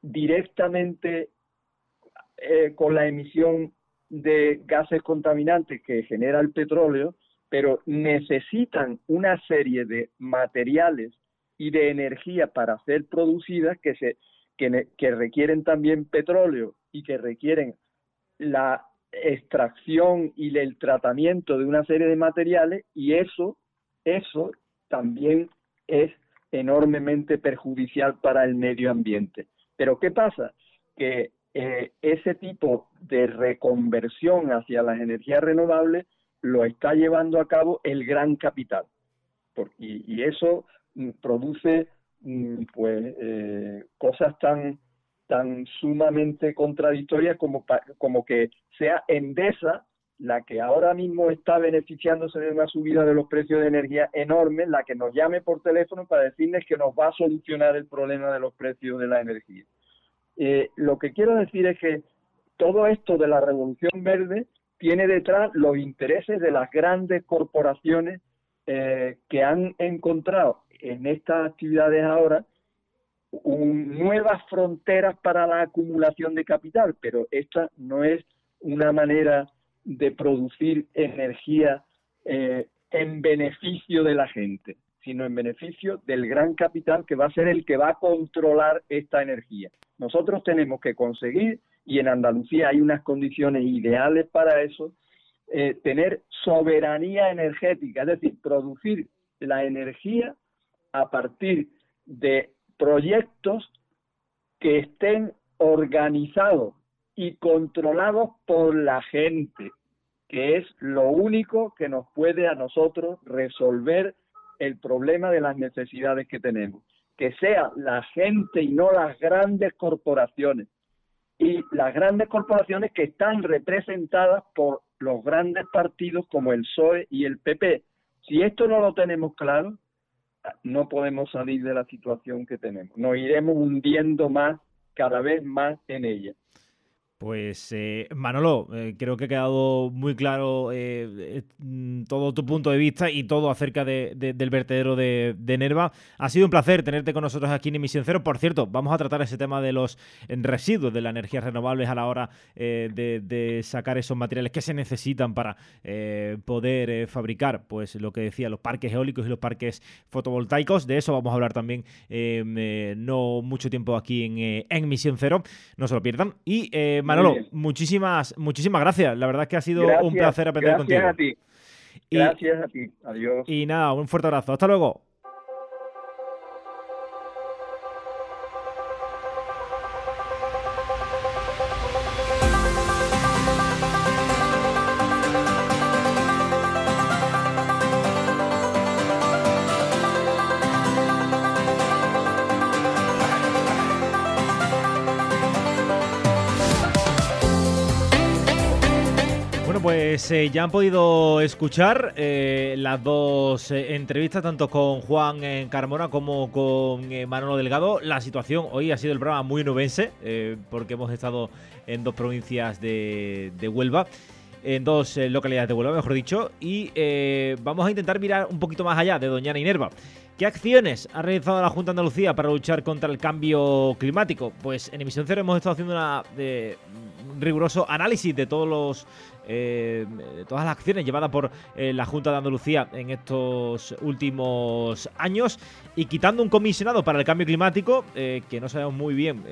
directamente eh, con la emisión de gases contaminantes que genera el petróleo, pero necesitan una serie de materiales y de energía para ser producidas que, se, que requieren también petróleo y que requieren la extracción y el tratamiento de una serie de materiales y eso, eso también es enormemente perjudicial para el medio ambiente. Pero ¿qué pasa? Que eh, ese tipo de reconversión hacia las energías renovables lo está llevando a cabo el gran capital. y, eso mm, produce mm, pues eh, cosas tan tan sumamente contradictoria como, como que sea Endesa la que ahora mismo está beneficiándose de una subida de los precios de energía enorme, la que nos llame por teléfono para decirles que nos va a solucionar el problema de los precios de la energía. Eh, lo que quiero decir es que todo esto de la revolución verde tiene detrás los intereses de las grandes corporaciones eh, que han encontrado en estas actividades ahora nuevas fronteras para la acumulación de capital, pero esta no es una manera de producir energía eh, en beneficio de la gente, sino en beneficio del gran capital que va a ser el que va a controlar esta energía. Nosotros tenemos que conseguir, y en Andalucía hay unas condiciones ideales para eso, eh, tener soberanía energética, es decir, producir la energía a partir de proyectos que estén organizados y controlados por la gente, que es lo único que nos puede a nosotros resolver el problema de las necesidades que tenemos. Que sea la gente y no las grandes corporaciones. Y las grandes corporaciones que están representadas por los grandes partidos como el PSOE y el PP. Si esto no lo tenemos claro, no podemos salir de la situación que tenemos. Nos iremos hundiendo más, cada vez más en ella. Pues eh, Manolo, eh, creo que ha quedado muy claro eh, mm, todo tu punto de vista y todo acerca del vertedero de, Nerva. Ha sido un placer tenerte con nosotros aquí en Emisión Cero. Por cierto, vamos a tratar ese tema de los residuos de las energías renovables a la hora de, sacar esos materiales que se necesitan para poder fabricar, pues lo que decía, los parques eólicos y los parques fotovoltaicos. De eso vamos a hablar también no mucho tiempo aquí en, en Misión Cero. No se lo pierdan. Y Manolo, muchísimas, muchísimas gracias. La verdad es que ha sido un placer aprender contigo. Gracias a ti. Gracias a ti. Adiós. Y nada, un fuerte abrazo. Hasta luego. Pues eh, ya han podido escuchar eh, las dos eh, entrevistas, tanto con Juan Carmona como con Manolo Delgado. La situación hoy ha sido el programa muy nubense, porque hemos estado en dos provincias de Huelva en dos localidades de Huelva, mejor dicho, y vamos a intentar mirar un poquito más allá de Doñana y Nerva. ¿Qué acciones ha realizado la Junta de Andalucía para luchar contra el cambio climático? Pues en Emisión Cero hemos estado haciendo un riguroso análisis de todos los eh, todas las acciones llevadas por eh, la Junta de Andalucía en estos últimos años y quitando un comisionado para el cambio climático, eh, que no sabemos muy bien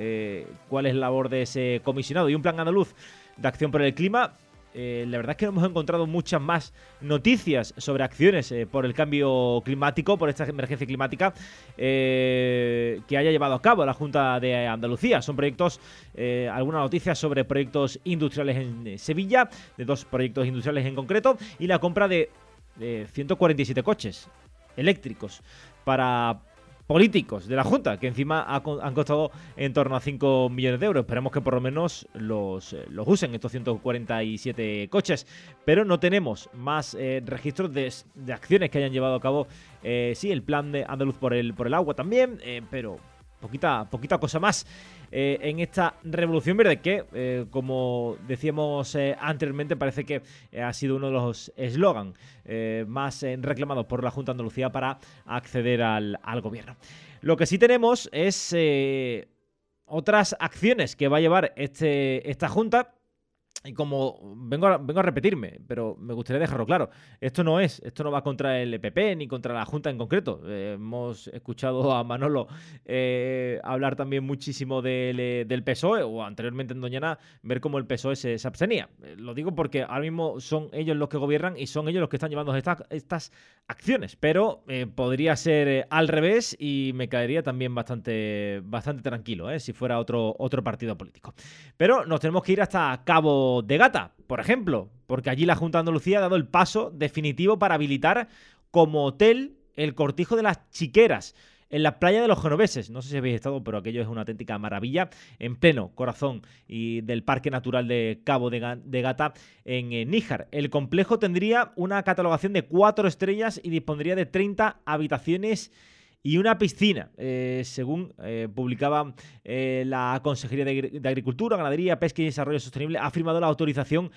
cuál es la labor de ese comisionado, y un plan andaluz de acción por el clima, eh, la verdad es que hemos encontrado muchas más noticias sobre acciones eh, por el cambio climático, por esta emergencia climática eh, que haya llevado a cabo la Junta de Andalucía. Son proyectos, algunas noticias sobre proyectos industriales en Sevilla, de dos proyectos industriales en concreto, y la compra de 147 coches eléctricos para políticos de la Junta, que encima han costado en torno a 5 millones de euros. Esperemos que por lo menos los, eh, los usen estos 147 coches. Pero no tenemos más eh, registros de, acciones que hayan llevado a cabo, eh, sí, el plan de Andaluz por el, por el agua también, pero poquita, poquita cosa más. Eh, en esta revolución verde que, eh, como decíamos eh, anteriormente, parece que ha sido uno de los eslogan más reclamados por la Junta de Andalucía para acceder al, al gobierno. Lo que sí tenemos es otras acciones que va a llevar este, esta Junta y como vengo a, vengo a repetirme, pero me gustaría dejarlo claro, esto no es, esto no va contra el EPP ni contra la Junta en concreto. Eh, hemos escuchado a Manolo eh, hablar también muchísimo del, eh, del, PSOE o anteriormente en Doñana ver cómo el PSOE se, abstenía. lo digo porque ahora mismo son ellos los que gobiernan y son ellos los que están llevando estas, estas acciones, pero podría ser al revés y me caería también bastante, bastante tranquilo si fuera otro, otro partido político. Pero nos tenemos que ir hasta Cabo de Gata, por ejemplo, porque allí la Junta de Andalucía ha dado el paso definitivo para habilitar como hotel el Cortijo de las Chiqueras. en la playa de los genoveses. No sé si habéis estado, pero aquello es una auténtica maravilla, en pleno corazón y del Parque Natural de Cabo de, Gata en Níjar. El complejo tendría una catalogación de cuatro estrellas y dispondría de 30 habitaciones y una piscina, eh, según eh, publicaba la Consejería de, Agricultura, Ganadería, Pesca y Desarrollo Sostenible, ha firmado la autorización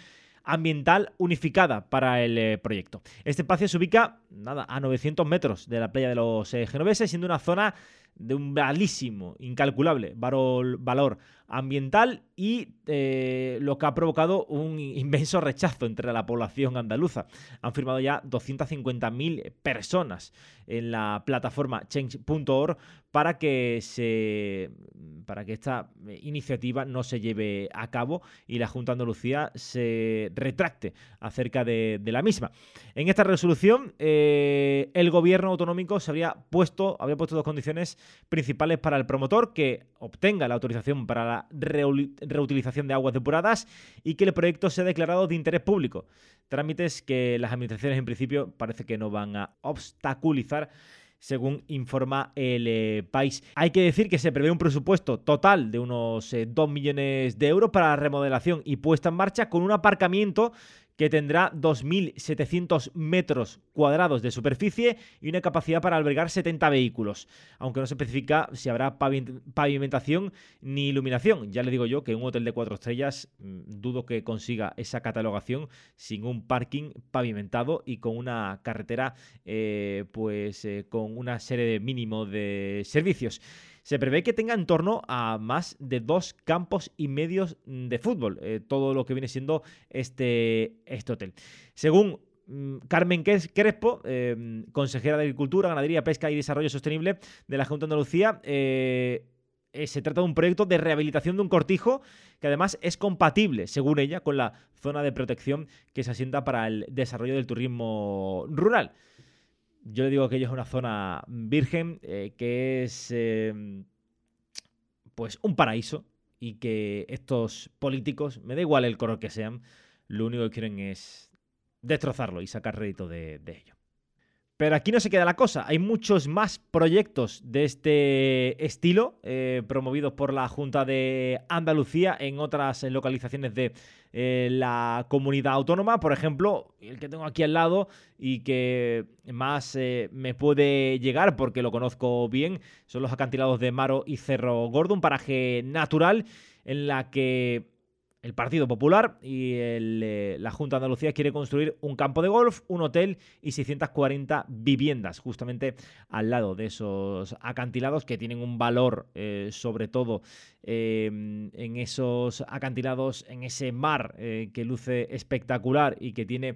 ambiental unificada para el eh, proyecto. Este espacio se ubica nada, a 900 metros de la playa de los eh, genoveses, siendo una zona de un valísimo, incalculable valor, ambiental y eh, lo que ha provocado un inmenso rechazo entre la población andaluza. Han firmado ya 250.000 personas en la plataforma change.org para que para que esta iniciativa no se lleve a cabo y la Junta Andalucía se retracte acerca de, la misma. En esta resolución, eh, el gobierno autonómico se habría puesto, había puesto dos condiciones principales para el promotor, que obtenga la autorización para la reutilización de aguas depuradas y que el proyecto sea declarado de interés público. Trámites que las administraciones en principio parece que no van a obstaculizar según informa el eh, país. Hay que decir que se prevé un presupuesto total de unos 2 eh, millones de euros para la remodelación y puesta en marcha con un aparcamiento que tendrá 2.700 metros cuadrados de superficie y una capacidad para albergar 70 vehículos, aunque no se especifica si habrá pavimentación ni iluminación. Ya le digo yo que un hotel de cuatro estrellas mm, dudo que consiga esa catalogación sin un parking pavimentado y con una carretera eh, pues eh, con una serie de mínimo de servicios. Se prevé que tenga en torno a más de dos campos y medios de fútbol, eh, todo lo que viene siendo este, este hotel. Según mm, Carmen Crespo, em, consejera de Agricultura, Ganadería, Pesca y Desarrollo Sostenible de la Junta de Andalucía, eh, eh, se trata de un proyecto de rehabilitación de un cortijo que además es compatible, según ella, con la zona de protección que se asienta para el desarrollo del turismo rural yo le digo que ello es una zona virgen, eh, que es em, pues un paraíso y que estos políticos, me da igual el color que sean, lo único que quieren es destrozarlo y sacar rédito de ello. Pero aquí no se queda la cosa. Hay muchos más proyectos de este estilo eh, promovidos por la Junta de Andalucía en otras localizaciones de eh, la comunidad autónoma. Por ejemplo, el que tengo aquí al lado y que más eh, me puede llegar porque lo conozco bien son los acantilados de Maro y Cerro Gordo, un paraje natural en la que el Partido Popular y eh, la Junta de Andalucía quiere construir un campo de golf, un hotel y 640 viviendas justamente al lado de esos acantilados que tienen un valor eh, sobre todo em, en esos acantilados, en ese mar eh, que luce espectacular y que tiene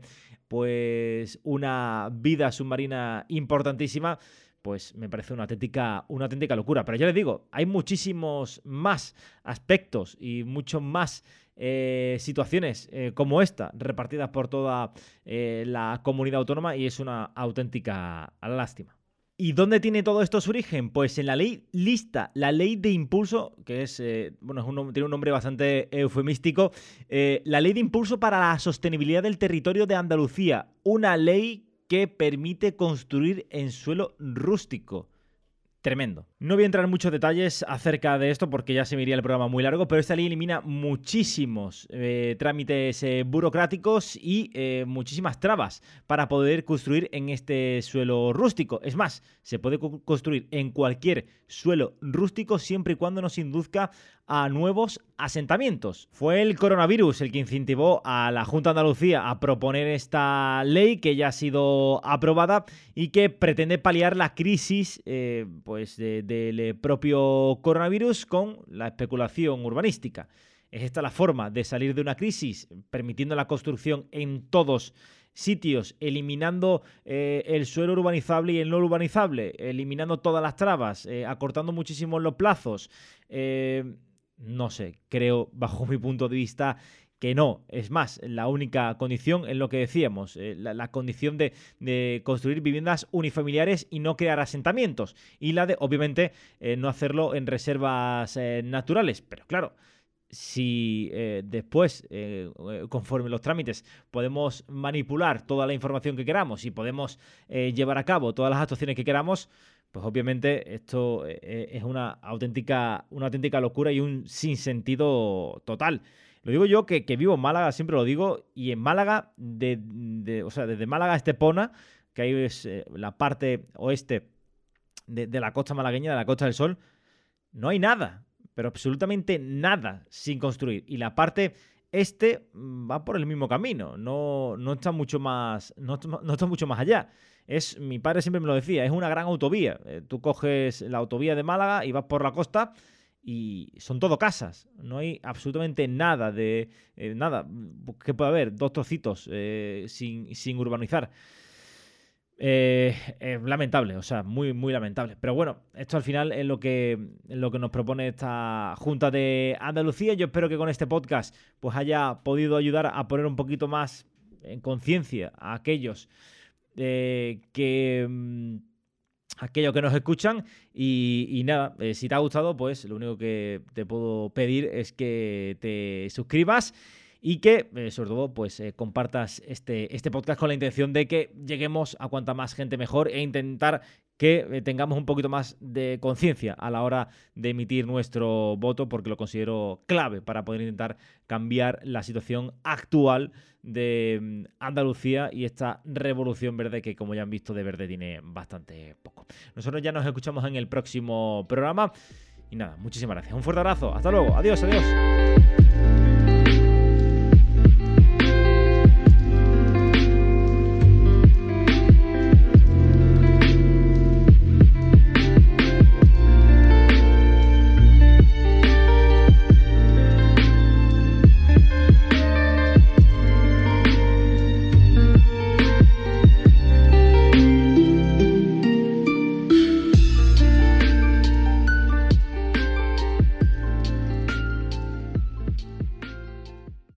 pues una vida submarina importantísima pues me parece una auténtica, una auténtica locura. Pero ya les digo, hay muchísimos más aspectos y muchos más eh, situaciones eh, como esta repartidas por toda eh, la comunidad autónoma y es una auténtica lástima. ¿Y dónde tiene todo esto su origen? Pues en la ley lista, la ley de impulso, que es, bueno, tiene un nombre bastante eufemístico, la ley de impulso para la sostenibilidad del territorio de Andalucía, una ley que permite construir en suelo rústico tremendo. No voy a entrar en muchos detalles acerca de esto porque ya se me el programa muy largo, pero esta ley elimina muchísimos eh, trámites eh, burocráticos y eh, muchísimas trabas para poder construir en este suelo rústico. Es más, se puede construir en cualquier suelo rústico siempre y cuando nos induzca a nuevos asentamientos. Fue el coronavirus el que incentivó a la Junta de Andalucía a proponer esta ley que ya ha sido aprobada y que pretende paliar la crisis pues del propio coronavirus con la especulación urbanística. Es esta la forma de salir de una crisis, permitiendo la construcción en todos sitios, eliminando eh, el suelo urbanizable y el no urbanizable, eliminando todas las trabas, eh, acortando muchísimo los plazos. No sé, creo [laughs] bajo mi punto de vista que no. Es más, la única condición es lo que decíamos, eh, la, condición de, construir viviendas unifamiliares y no crear asentamientos. Y la de, obviamente, eh, no hacerlo en reservas eh, naturales. Pero claro, si después, conforme los trámites, podemos manipular toda la información que queramos y podemos llevar a cabo todas las actuaciones que queramos, pues obviamente esto es una auténtica, una auténtica locura y un sinsentido total. Lo digo yo que, vivo en Málaga, siempre lo digo, y en Málaga, de, o sea, desde Málaga a Estepona, que ahí es eh, la parte oeste de, de, la costa malagueña, de la Costa del Sol, no hay nada, pero absolutamente nada sin construir. Y la parte este mm, va por el mismo camino, no, no está mucho más, no, está mucho más allá. Es, mi padre siempre me lo decía, es una gran autovía. Eh, tú coges la autovía de Málaga y vas por la costa y son todo casas. No hay absolutamente nada de eh, nada que pueda haber, dos trocitos eh, sin, sin urbanizar. Eh, lamentable, o sea, muy, muy lamentable. Pero bueno, esto al final es lo que, lo que nos propone esta Junta de Andalucía. Yo espero que con este podcast pues haya podido ayudar a poner un poquito más en conciencia a aquellos que... Aquellos que nos escuchan. Y, nada, eh, si te ha gustado pues lo único que te puedo pedir es que te suscribas y que, eh, sobre todo, pues eh, compartas este, este podcast con la intención de que lleguemos a cuanta más gente mejor e intentar que eh, tengamos un poquito más de conciencia a la hora de emitir nuestro voto, porque lo considero clave para poder intentar cambiar la situación actual de mm, Andalucía y esta revolución verde que, como ya han visto, de verde tiene bastante poco. Nosotros ya nos escuchamos en el próximo programa. Y nada, muchísimas gracias. Un fuerte abrazo. Hasta luego. Adiós, adiós.